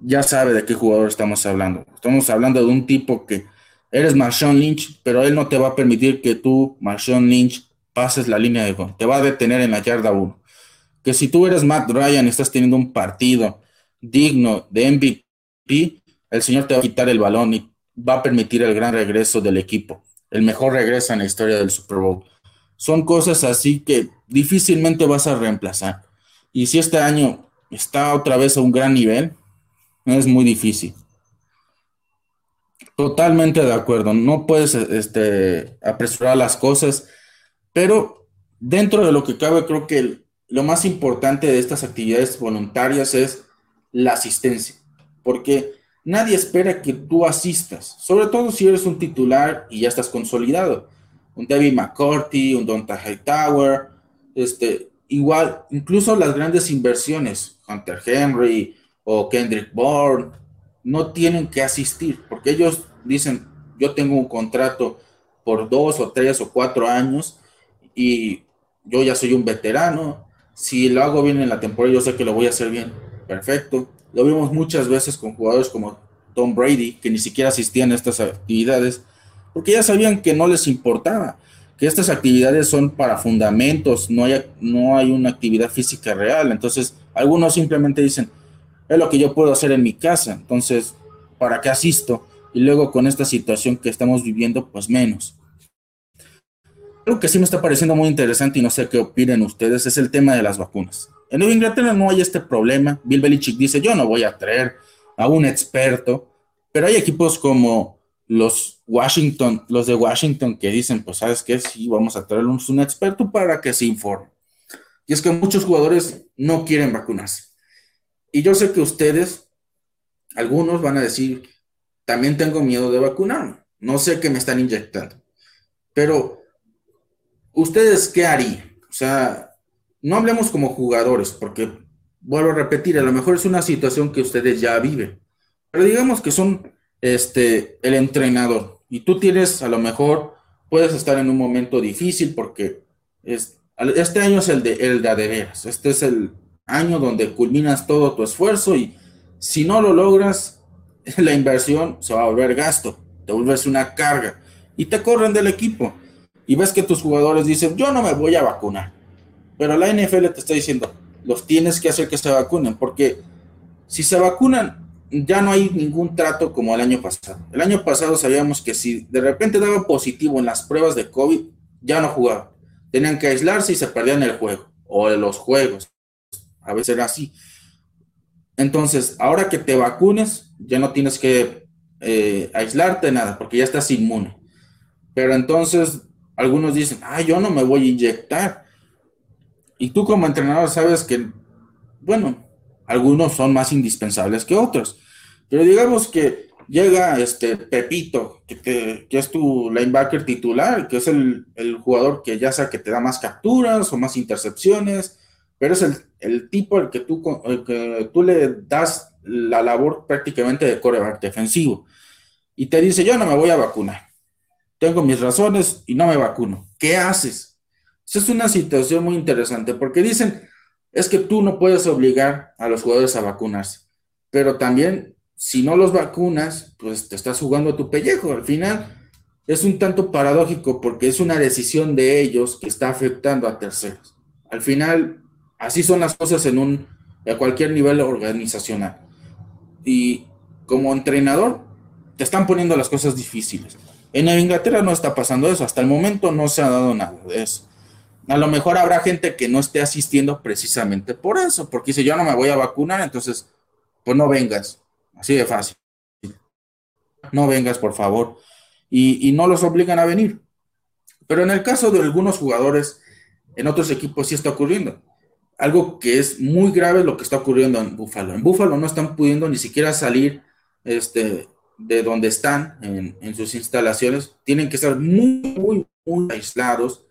ya sabe de qué jugador estamos hablando. Estamos hablando de un tipo que eres Marshawn Lynch, pero él no te va a permitir que tú, Marshawn Lynch, pases la línea de gol. Te va a detener en la yarda 1. Que si tú eres Matt Ryan y estás teniendo un partido digno de MVP, el señor te va a quitar el balón y va a permitir el gran regreso del equipo. El mejor regreso en la historia del Super Bowl. Son cosas así que difícilmente vas a reemplazar. Y si este año está otra vez a un gran nivel, es muy difícil. Totalmente de acuerdo. No puedes este, apresurar las cosas, pero dentro de lo que cabe, creo que lo más importante de estas actividades voluntarias es la asistencia, porque nadie espera que tú asistas, sobre todo si eres un titular y ya estás consolidado. Un David McCourty, un Donta Hightower, este, igual, incluso las grandes inversiones, Hunter Henry o Kendrick Bourne, no tienen que asistir, porque ellos dicen, yo tengo un contrato por dos o tres o cuatro años y yo ya soy un veterano, si lo hago bien en la temporada, yo sé que lo voy a hacer bien, perfecto. Lo vimos muchas veces con jugadores como Tom Brady, que ni siquiera asistían a estas actividades, porque ya sabían que no les importaba que estas actividades son para fundamentos, no hay, no hay una actividad física real. Entonces, algunos simplemente dicen, es lo que yo puedo hacer en mi casa, entonces, ¿para qué asisto? Y luego con esta situación que estamos viviendo, pues menos. Algo que sí me está pareciendo muy interesante y no sé qué opinen ustedes es el tema de las vacunas. En Nueva Inglaterra no hay este problema. Bill Belichick dice, yo no voy a traer a un experto, pero hay equipos como los Washington, los de Washington que dicen, pues sabes qué, sí, vamos a traerles un experto para que se informe. Y es que muchos jugadores no quieren vacunarse. Y yo sé que ustedes, algunos van a decir, también tengo miedo de vacunarme. No sé qué me están inyectando. Pero, ¿ustedes qué harían? O sea, no hablemos como jugadores, porque vuelvo a repetir, a lo mejor es una situación que ustedes ya viven. Pero digamos que son este, el entrenador. Y tú tienes, a lo mejor, puedes estar en un momento difícil porque es, este año es el de, el de adeveras. Este es el año donde culminas todo tu esfuerzo y si no lo logras, la inversión se va a volver gasto, te vuelves una carga y te corren del equipo. Y ves que tus jugadores dicen, yo no me voy a vacunar. Pero la NFL te está diciendo, los tienes que hacer que se vacunen, porque si se vacunan, ya no hay ningún trato como el año pasado. El año pasado sabíamos que si de repente daba positivo en las pruebas de COVID, ya no jugaban. Tenían que aislarse y se perdían el juego o los juegos. A veces era así. Entonces, ahora que te vacunes, ya no tienes que eh, aislarte nada, porque ya estás inmune. Pero entonces, algunos dicen, ah, yo no me voy a inyectar. Y tú como entrenador sabes que, bueno, algunos son más indispensables que otros. Pero digamos que llega este Pepito, que, es tu linebacker titular, que es el, jugador que ya sea que te da más capturas o más intercepciones, pero es el, tipo al que, tú, que tú le das la labor prácticamente de coreback defensivo. Y te dice, yo no me voy a vacunar. Tengo mis razones y no me vacuno. ¿Qué haces? Esa es una situación muy interesante porque dicen, es que tú no puedes obligar a los jugadores a vacunarse, pero también si no los vacunas, pues te estás jugando a tu pellejo. Al final es un tanto paradójico porque es una decisión de ellos que está afectando a terceros. Al final, así son las cosas en un a cualquier nivel organizacional. Y como entrenador, te están poniendo las cosas difíciles. En Inglaterra no está pasando eso, hasta el momento no se ha dado nada de eso. A lo mejor habrá gente que no esté asistiendo precisamente por eso, porque si yo no me voy a vacunar, entonces, pues no vengas. Así de fácil. No vengas, por favor. Y, no los obligan a venir. Pero en el caso de algunos jugadores, en otros equipos sí está ocurriendo. Algo que es muy grave lo que está ocurriendo en Búfalo. En Búfalo no están pudiendo ni siquiera salir este, de donde están en, sus instalaciones. Tienen que estar muy, muy, muy aislados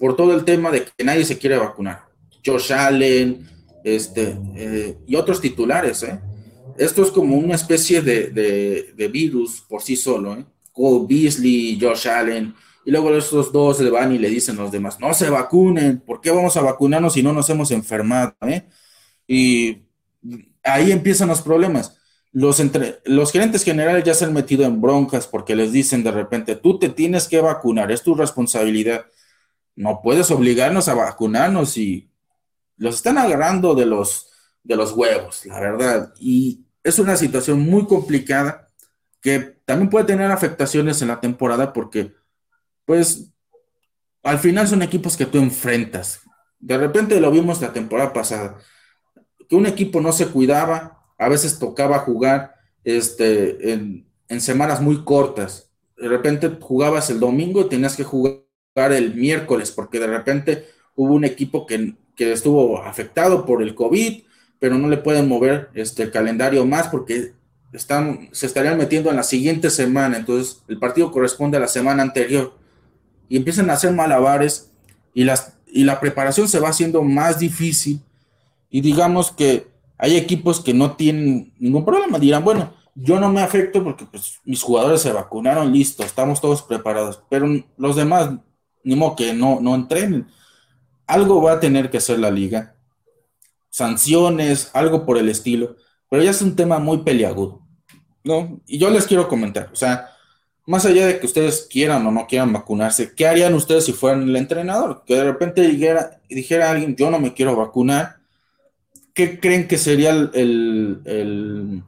por todo el tema de que nadie se quiere vacunar. Josh Allen este, eh, y otros titulares, ¿eh? esto es como una especie de, virus por sí solo, ¿eh? Cole Beasley, Josh Allen, y luego estos dos le van y le dicen a los demás, no se vacunen, ¿por qué vamos a vacunarnos si no nos hemos enfermado? Eh? Y ahí empiezan los problemas. Los, entre, los gerentes generales ya se han metido en broncas porque les dicen de repente, tú te tienes que vacunar, es tu responsabilidad. No puedes obligarnos a vacunarnos y los están agarrando de los, de los huevos, la verdad. Y es una situación muy complicada que también puede tener afectaciones en la temporada porque, pues, al final son equipos que tú enfrentas. De repente lo vimos la temporada pasada, que un equipo no se cuidaba, a veces tocaba jugar este, en, semanas muy cortas. De repente jugabas el domingo y tenías que jugar el miércoles, porque de repente hubo un equipo que, que estuvo afectado por el COVID pero no le pueden mover este, el calendario más porque están, se estarían metiendo en la siguiente semana, entonces el partido corresponde a la semana anterior. Y empiezan a hacer malabares y, las, y la preparación se va haciendo más difícil. Y digamos que hay equipos que no tienen ningún problema, dirán, bueno, yo no me afecto porque pues, mis jugadores se vacunaron, listo, estamos todos preparados, pero los demás, ni modo que no, no entrenen. Algo va a tener que hacer la liga sanciones, algo por el estilo, pero ya es un tema muy peliagudo, ¿no? Y yo les quiero comentar, o sea, más allá de que ustedes quieran o no quieran vacunarse, ¿qué harían ustedes si fueran el entrenador? Que de repente dijera, dijera a alguien, yo no me quiero vacunar, ¿qué creen que sería el, el,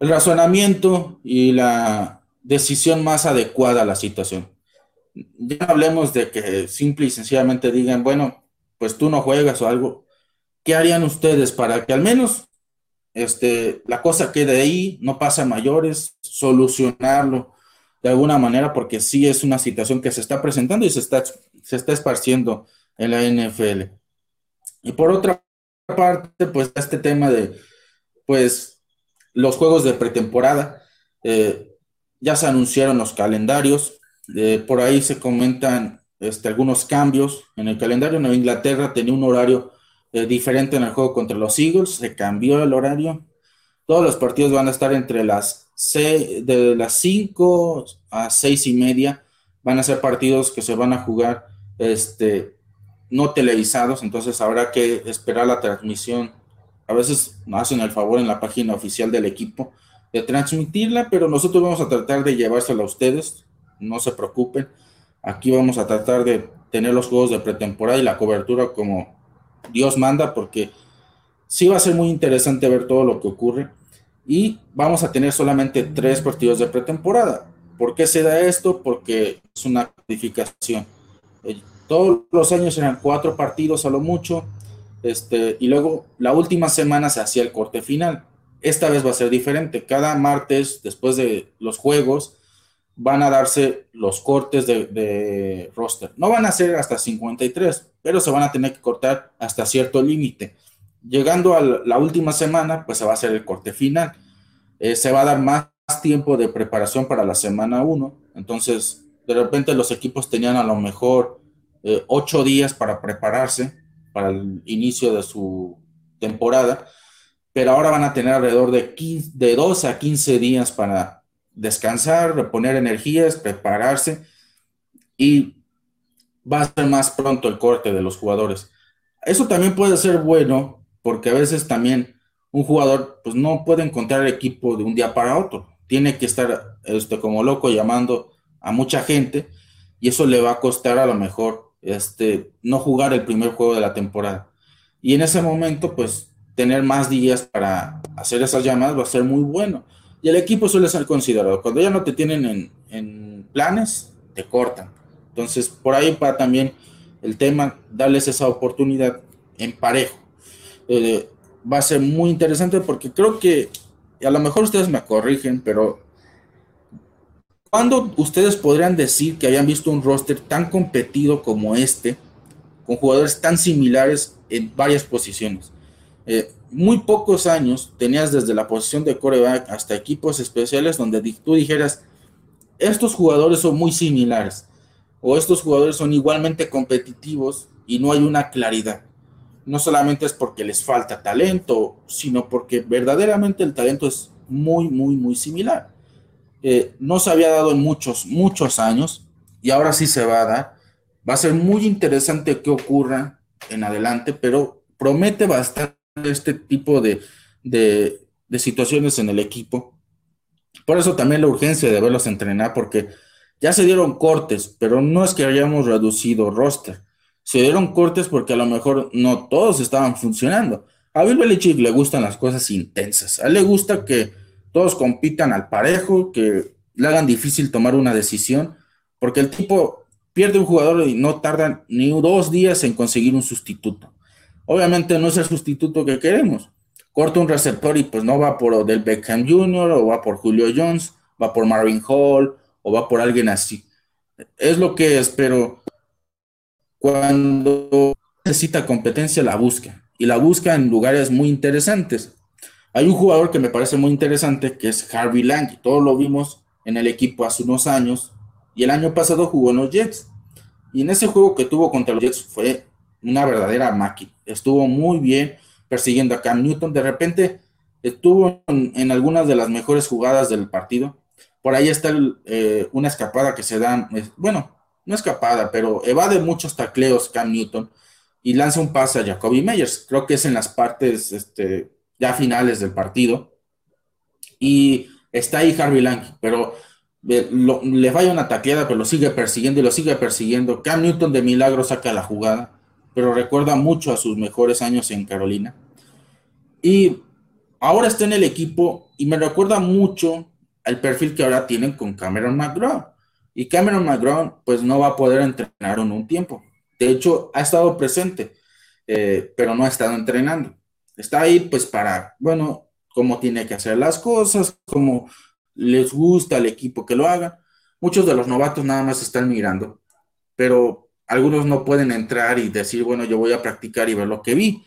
razonamiento y la decisión más adecuada a la situación? Ya hablemos de que simple y sencillamente digan, bueno, pues tú no juegas o algo, ¿qué harían ustedes para que al menos este, la cosa quede ahí, no pase a mayores, solucionarlo de alguna manera, porque sí es una situación que se está presentando y se está, se está esparciendo en la NFL. Y por otra parte, pues este tema de, pues, los juegos de pretemporada, eh, ya se anunciaron los calendarios, eh, por ahí se comentan este, algunos cambios en el calendario. Nueva Inglaterra tenía un horario eh, diferente en el juego contra los Eagles, se cambió el horario. Todos los partidos van a estar entre las de las 5 a 6 y media. Van a ser partidos que se van a jugar este, no televisados, entonces habrá que esperar la transmisión. A veces hacen el favor en la página oficial del equipo de transmitirla, pero nosotros vamos a tratar de llevársela a ustedes, no se preocupen. Aquí vamos a tratar de tener los juegos de pretemporada y la cobertura como Dios manda, porque sí va a ser muy interesante ver todo lo que ocurre. Y vamos a tener solamente tres partidos de pretemporada. ¿Por qué se da esto? Porque es una codificación. Todos los años eran cuatro partidos a lo mucho, este, y luego la última semana se hacía el corte final. Esta vez va a ser diferente. Cada martes, después de los juegos, van a darse los cortes de, roster. No van a ser hasta 53, pero se van a tener que cortar hasta cierto límite. Llegando a la última semana, pues se va a hacer el corte final. Eh, se va a dar más tiempo de preparación para la semana 1. Entonces, de repente los equipos tenían a lo mejor eh, ocho días para prepararse para el inicio de su temporada, pero ahora van a tener alrededor de, 15, de 12 a 15 días para descansar, reponer energías, prepararse y va a ser más pronto el corte de los jugadores. Eso también puede ser bueno porque a veces también un jugador pues no puede encontrar equipo de un día para otro. Tiene que estar este, como loco llamando a mucha gente y eso le va a costar a lo mejor este, no jugar el primer juego de la temporada. Y en ese momento pues tener más días para hacer esas llamadas va a ser muy bueno. Y el equipo suele ser considerado. Cuando ya no te tienen en, en planes, te cortan. Entonces, por ahí para también el tema, darles esa oportunidad en parejo. Eh, va a ser muy interesante porque creo que, a lo mejor ustedes me corrigen, pero ¿cuándo ustedes podrían decir que hayan visto un roster tan competido como este, con jugadores tan similares en varias posiciones? Eh, muy pocos años tenías desde la posición de coreback hasta equipos especiales donde tú dijeras, estos jugadores son muy similares o estos jugadores son igualmente competitivos y no hay una claridad. No solamente es porque les falta talento, sino porque verdaderamente el talento es muy, muy, muy similar. Eh, no se había dado en muchos, muchos años y ahora sí se va a dar. Va a ser muy interesante que ocurra en adelante, pero promete bastante este tipo de, de, situaciones en el equipo. Por eso también la urgencia de verlos entrenar, porque ya se dieron cortes, pero no es que hayamos reducido roster. Se dieron cortes porque a lo mejor no todos estaban funcionando. A Bill Belichick le gustan las cosas intensas. A él le gusta que todos compitan al parejo, que le hagan difícil tomar una decisión, porque el tipo pierde un jugador y no tarda ni dos días en conseguir un sustituto. Obviamente no es el sustituto que queremos. Corta un receptor y pues no va por Del Beckham Jr. o va por Julio Jones, va por Marvin Hall o va por alguien así. Es lo que es, pero cuando necesita competencia la busca y la busca en lugares muy interesantes. Hay un jugador que me parece muy interesante que es Harvey Lang, todos lo vimos en el equipo hace unos años y el año pasado jugó en los Jets. Y en ese juego que tuvo contra los Jets fue una verdadera máquina. Estuvo muy bien persiguiendo a Cam Newton. De repente estuvo en, algunas de las mejores jugadas del partido por ahí está eh, una escapada que se da, bueno, no escapada, pero evade muchos tacleos Cam Newton y lanza un pase a Jacoby Meyers. Creo que es en las partes este, ya finales del partido. Y está ahí Harvey Lang, pero eh, le falla una tacleada, pero lo sigue persiguiendo y lo sigue persiguiendo. Cam Newton de milagro saca la jugada, pero recuerda mucho a sus mejores años en Carolina. Y ahora está en el equipo y me recuerda mucho el perfil que ahora tienen con Cameron McGraw. Y Cameron McGraw, pues no va a poder entrenar en un tiempo. De hecho, ha estado presente, eh, pero no ha estado entrenando. Está ahí, pues, para, bueno, cómo tiene que hacer las cosas, cómo les gusta al equipo que lo haga. Muchos de los novatos nada más están mirando, pero algunos no pueden entrar y decir, bueno, yo voy a practicar y ver lo que vi.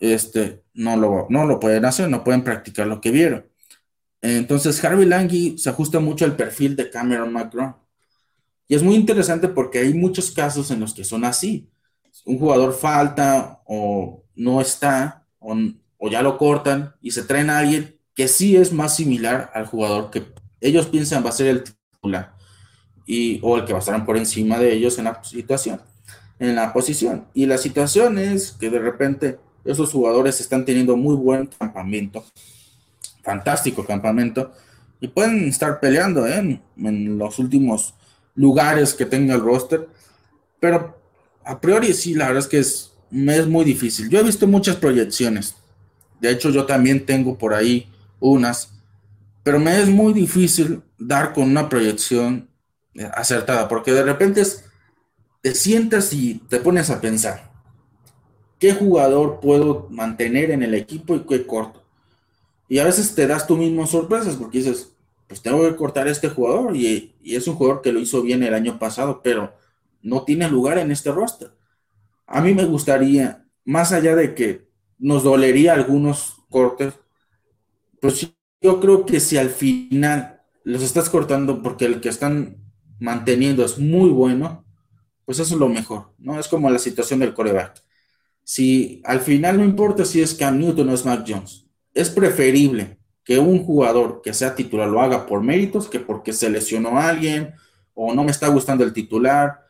Este, no lo, no lo pueden hacer, no pueden practicar lo que vieron. Entonces, Harvey Lange se ajusta mucho al perfil de Cameron McGraw. Y es muy interesante porque hay muchos casos en los que son así. Un jugador falta o no está o, ya lo cortan y se traen a alguien que sí es más similar al jugador que ellos piensan va a ser el titular y, o el que estar por encima de ellos en la situación, en la posición. Y la situación es que de repente esos jugadores están teniendo muy buen campamento fantástico campamento y pueden estar peleando ¿eh? en los últimos lugares que tenga el roster, pero a priori sí, la verdad es que es, es muy difícil. Yo he visto muchas proyecciones, de hecho yo también tengo por ahí unas, pero me es muy difícil dar con una proyección acertada, porque de repente te sientas y te pones a pensar, ¿qué jugador puedo mantener en el equipo y qué corto? Y a veces te das tú mismo sorpresas porque dices, pues tengo que cortar a este jugador y, es un jugador que lo hizo bien el año pasado, pero no tiene lugar en este roster. A mí me gustaría, más allá de que nos dolería algunos cortes, pues yo creo que si al final los estás cortando porque el que están manteniendo es muy bueno, pues eso es lo mejor, ¿no? Es como la situación del coreback. Si al final no importa si es Cam Newton o es Mac Jones, es preferible que un jugador que sea titular lo haga por méritos que porque se lesionó a alguien o no me está gustando el titular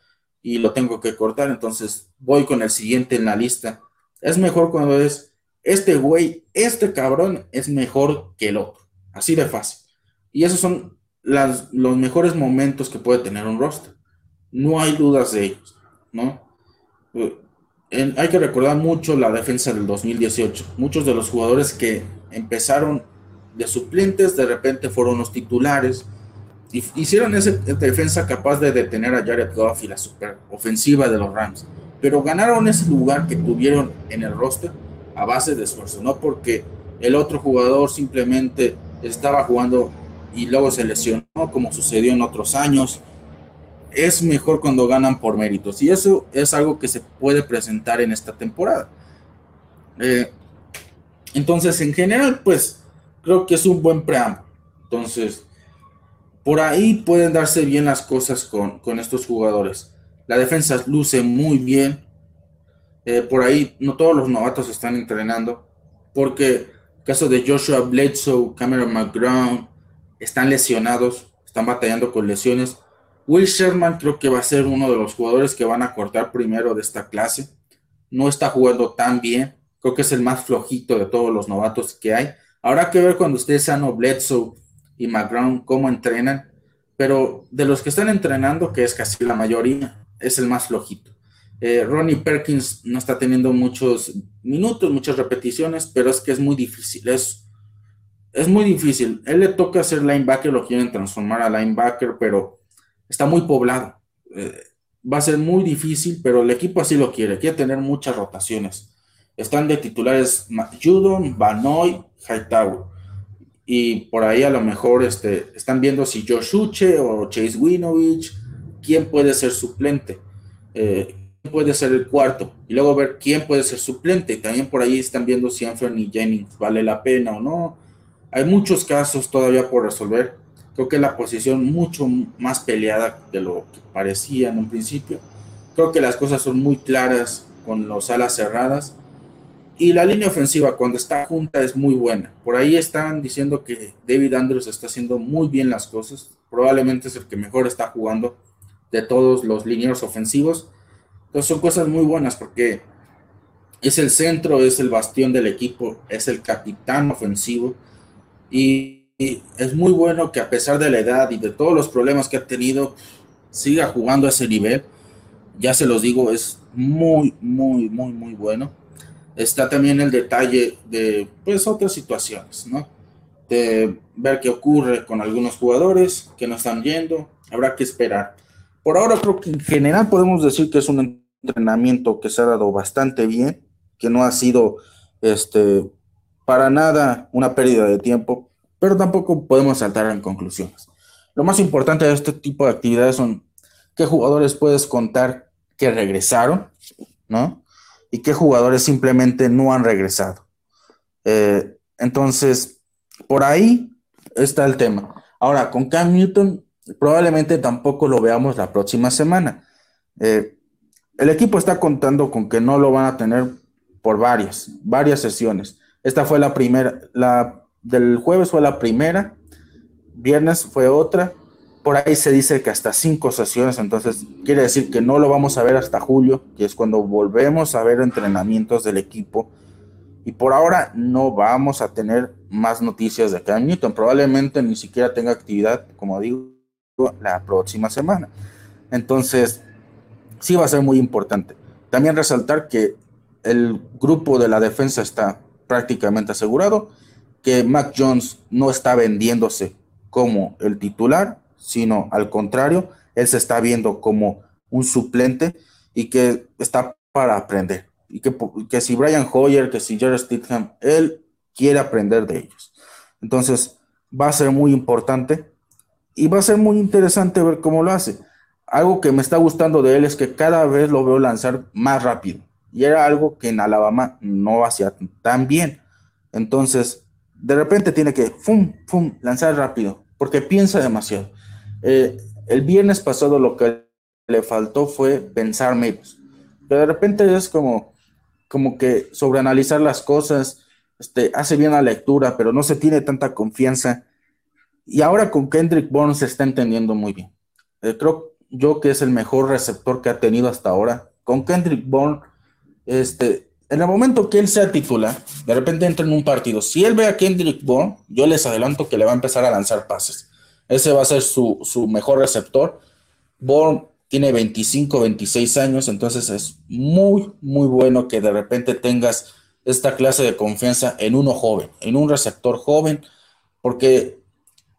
y lo tengo que cortar, entonces voy con el siguiente en la lista. Es mejor cuando es, este güey, este cabrón es mejor que el otro, así de fácil. Y esos son las, los mejores momentos que puede tener un roster. No hay dudas de ellos, ¿no? Eh, hay que recordar mucho la defensa del 2018. Muchos de los jugadores que empezaron de suplentes, de repente fueron los titulares hicieron esa defensa capaz de detener a Jared Goff y la super ofensiva de los Rams, pero ganaron ese lugar que tuvieron en el roster a base de esfuerzo, no porque el otro jugador simplemente estaba jugando y luego se lesionó, como sucedió en otros años. Es mejor cuando ganan por méritos y eso es algo que se puede presentar en esta temporada. Eh, entonces, en general, pues creo que es un buen preámbulo. Entonces, por ahí pueden darse bien las cosas con, estos jugadores. La defensa luce muy bien. Eh, por ahí no todos los novatos están entrenando. Porque caso de Joshua Bledsoe, Cameron McGraw, están lesionados, están batallando con lesiones. Will Sherman creo que va a ser uno de los jugadores que van a cortar primero de esta clase. No está jugando tan bien. Creo que es el más flojito de todos los novatos que hay. Habrá que ver cuando esté sano Bledsoe y McGraw cómo entrenan, pero de los que están entrenando, que es casi la mayoría, es el más flojito. Eh, Ronnie Perkins no está teniendo muchos minutos, muchas repeticiones, pero es que es muy difícil, es, es muy difícil. Él le toca hacer linebacker, lo quieren transformar a linebacker, pero está muy poblado. Eh, va a ser muy difícil, pero el equipo así lo quiere, quiere tener muchas rotaciones. Están de titulares Judon, Banoy, Hightower y por ahí a lo mejor este, están viendo si Josh Uche o Chase Winovich, quién puede ser suplente, eh, quién puede ser el cuarto, y luego ver quién puede ser suplente. También por ahí están viendo si Anthony Jennings vale la pena o no. Hay muchos casos todavía por resolver. Creo que la posición mucho más peleada de lo que parecía en un principio. Creo que las cosas son muy claras con los alas cerradas y la línea ofensiva cuando está junta es muy buena. Por ahí están diciendo que David Andrews está haciendo muy bien las cosas. Probablemente es el que mejor está jugando de todos los linieros ofensivos. Entonces son cosas muy buenas porque es el centro, es el bastión del equipo, es el capitán ofensivo. Y, y es muy bueno que a pesar de la edad y de todos los problemas que ha tenido, siga jugando a ese nivel. Ya se los digo, es muy, muy, muy, muy bueno está también el detalle de pues otras situaciones, ¿no? De ver qué ocurre con algunos jugadores que no están yendo, habrá que esperar. Por ahora creo que en general podemos decir que es un entrenamiento que se ha dado bastante bien, que no ha sido este para nada una pérdida de tiempo, pero tampoco podemos saltar en conclusiones. Lo más importante de este tipo de actividades son qué jugadores puedes contar que regresaron, ¿no? y qué jugadores simplemente no han regresado. Eh, entonces, por ahí está el tema. Ahora, con Cam Newton, probablemente tampoco lo veamos la próxima semana. Eh, el equipo está contando con que no lo van a tener por varias, varias sesiones. Esta fue la primera, la del jueves fue la primera, viernes fue otra, por ahí se dice que hasta cinco sesiones, entonces quiere decir que no lo vamos a ver hasta julio, que es cuando volvemos a ver entrenamientos del equipo. Y por ahora no vamos a tener más noticias de Cam Newton. Probablemente ni siquiera tenga actividad, como digo, la próxima semana. Entonces, sí va a ser muy importante. También resaltar que el grupo de la defensa está prácticamente asegurado, que Mac Jones no está vendiéndose como el titular, sino al contrario, él se está viendo como un suplente y que está para aprender. Y que, que si Brian Hoyer, que si Jared Stidham, él quiere aprender de ellos. Entonces, va a ser muy importante y va a ser muy interesante ver cómo lo hace. Algo que me está gustando de él es que cada vez lo veo lanzar más rápido. Y era algo que en Alabama no hacía tan bien. Entonces, de repente tiene que, fum, fum, lanzar rápido, porque piensa demasiado. Eh, el viernes pasado lo que le faltó fue pensar menos. Pero de repente es como, como que sobreanalizar las cosas, este, hace bien la lectura, pero no se tiene tanta confianza. Y ahora con Kendrick Bourne se está entendiendo muy bien. Eh, creo yo que es el mejor receptor que ha tenido hasta ahora. Con Kendrick Bourne, este, en el momento que él sea titular, de repente entra en un partido. Si él ve a Kendrick Bourne, yo les adelanto que le va a empezar a lanzar pases. Ese va a ser su, su mejor receptor. Bourne tiene 25, 26 años, entonces es muy, muy bueno que de repente tengas esta clase de confianza en uno joven, en un receptor joven, porque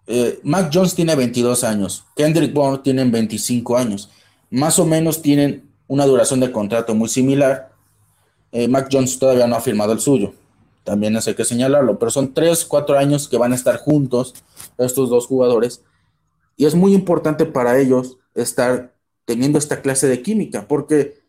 eh, Mac Jones tiene 22 años, Kendrick Bourne tiene 25 años, más o menos tienen una duración de contrato muy similar. Eh, Mac Jones todavía no ha firmado el suyo, también hay que señalarlo, pero son 3, 4 años que van a estar juntos estos dos jugadores y es muy importante para ellos estar teniendo esta clase de química, porque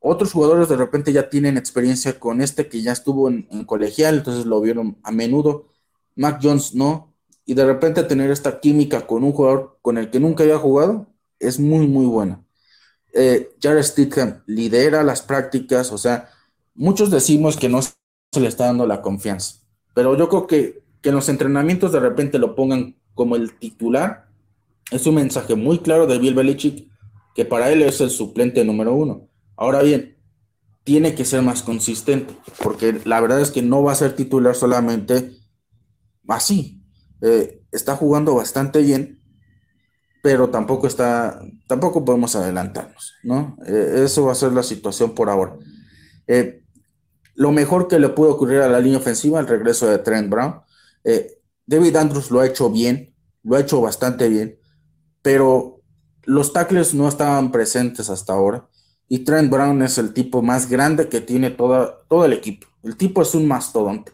otros jugadores de repente ya tienen experiencia con este que ya estuvo en, colegial, entonces lo vieron a menudo. Mac Jones no, y de repente tener esta química con un jugador con el que nunca había jugado es muy, muy buena. Eh, Jared Stidham lidera las prácticas, o sea, muchos decimos que no se le está dando la confianza, pero yo creo que, que en los entrenamientos de repente lo pongan como el titular, es un mensaje muy claro de Bill Belichick que para él es el suplente número uno. Ahora bien, tiene que ser más consistente, porque la verdad es que no va a ser titular solamente así. Eh, está jugando bastante bien, pero tampoco está, tampoco podemos adelantarnos, ¿no? Eh, eso va a ser la situación por ahora. Eh, lo mejor que le pudo ocurrir a la línea ofensiva, el regreso de Trent Brown. David Andrews lo ha hecho bien, lo ha hecho bastante bien, pero los tackles no estaban presentes hasta ahora. Y Trent Brown es el tipo más grande que tiene toda, todo el equipo. El tipo es un mastodonte.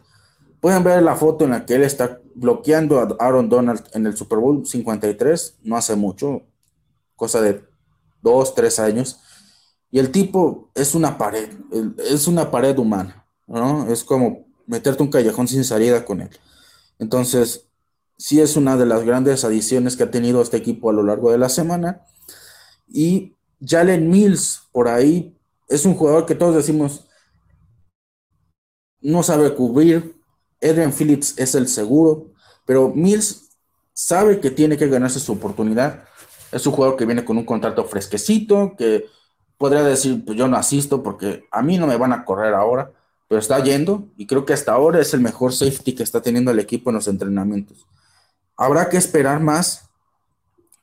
Pueden ver la foto en la que él está bloqueando a Aaron Donald en el Super Bowl 53, no hace mucho, cosa de dos, tres años. Y el tipo es una pared, es una pared humana, ¿no? Es como meterte un callejón sin salida con él. Entonces, sí es una de las grandes adiciones que ha tenido este equipo a lo largo de la semana. Y Jalen Mills, por ahí, es un jugador que todos decimos no sabe cubrir. Adrian Phillips es el seguro, pero Mills sabe que tiene que ganarse su oportunidad. Es un jugador que viene con un contrato fresquecito, que podría decir, pues yo no asisto porque a mí no me van a correr ahora, pero está yendo y creo que hasta ahora es el mejor safety que está teniendo el equipo en los entrenamientos. Habrá que esperar más,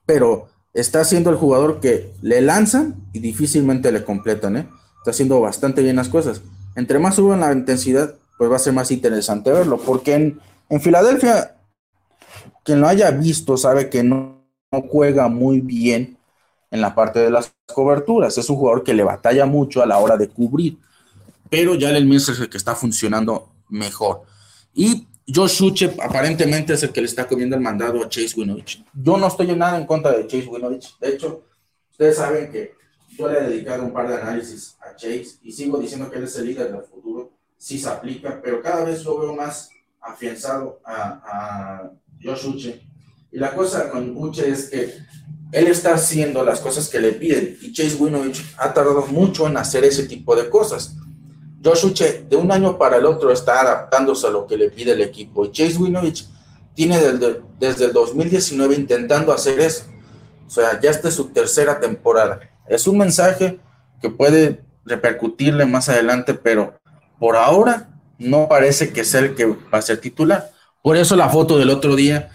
pero está siendo el jugador que le lanzan y difícilmente le completan, ¿eh? Está haciendo bastante bien las cosas. Entre más suban la intensidad, pues va a ser más interesante verlo, porque en, en Filadelfia, quien lo haya visto sabe que no, juega muy bien en la parte de las coberturas. Es un jugador que le batalla mucho a la hora de cubrir, pero ya el Mills es el que está funcionando mejor. Y Josh Uche aparentemente es el que le está comiendo el mandado a Chase Winovich. Yo no estoy en nada en contra de Chase Winovich. De hecho, ustedes saben que yo le he dedicado un par de análisis a Chase y sigo diciendo que él es el líder del futuro. Sí se aplica, pero cada vez lo veo más afianzado a, a Josh Uche. Y la cosa con Uche es que él está haciendo las cosas que le piden y Chase Winovich ha tardado mucho en hacer ese tipo de cosas. Josh Uche de un año para el otro está adaptándose a lo que le pide el equipo. Y Chase Winovich tiene desde, el 2019 intentando hacer eso. O sea, ya esta es su tercera temporada. Es un mensaje que puede repercutirle más adelante, pero por ahora no parece que sea el que va a ser titular. Por eso la foto del otro día,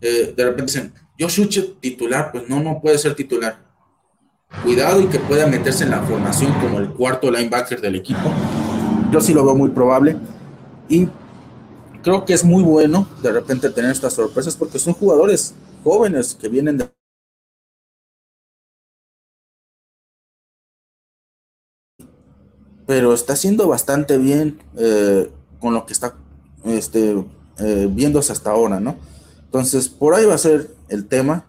eh, de repente dicen, Josh Uche titular, pues no, no puede ser titular cuidado y que pueda meterse en la formación como el cuarto linebacker del equipo. Yo sí lo veo muy probable y creo que es muy bueno de repente tener estas sorpresas porque son jugadores jóvenes que vienen de pero está haciendo bastante bien eh, con lo que está este, eh, viéndose hasta ahora, ¿no? Entonces, por ahí va a ser el tema.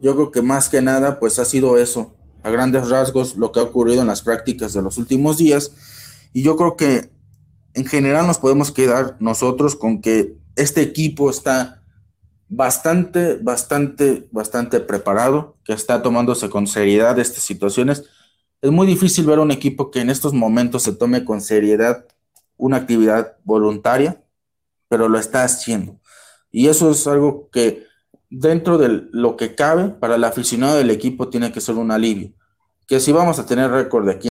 Yo creo que más que nada, pues ha sido eso, a grandes rasgos lo que ha ocurrido en las prácticas de los últimos días. Y yo creo que en general nos podemos quedar nosotros con que este equipo está bastante, bastante, bastante preparado, que está tomándose con seriedad estas situaciones. Es muy difícil ver un equipo que en estos momentos se tome con seriedad una actividad voluntaria, pero lo está haciendo. Y eso es algo que dentro de lo que cabe para el aficionado del equipo tiene que ser un alivio. Que si vamos a tener récord de aquí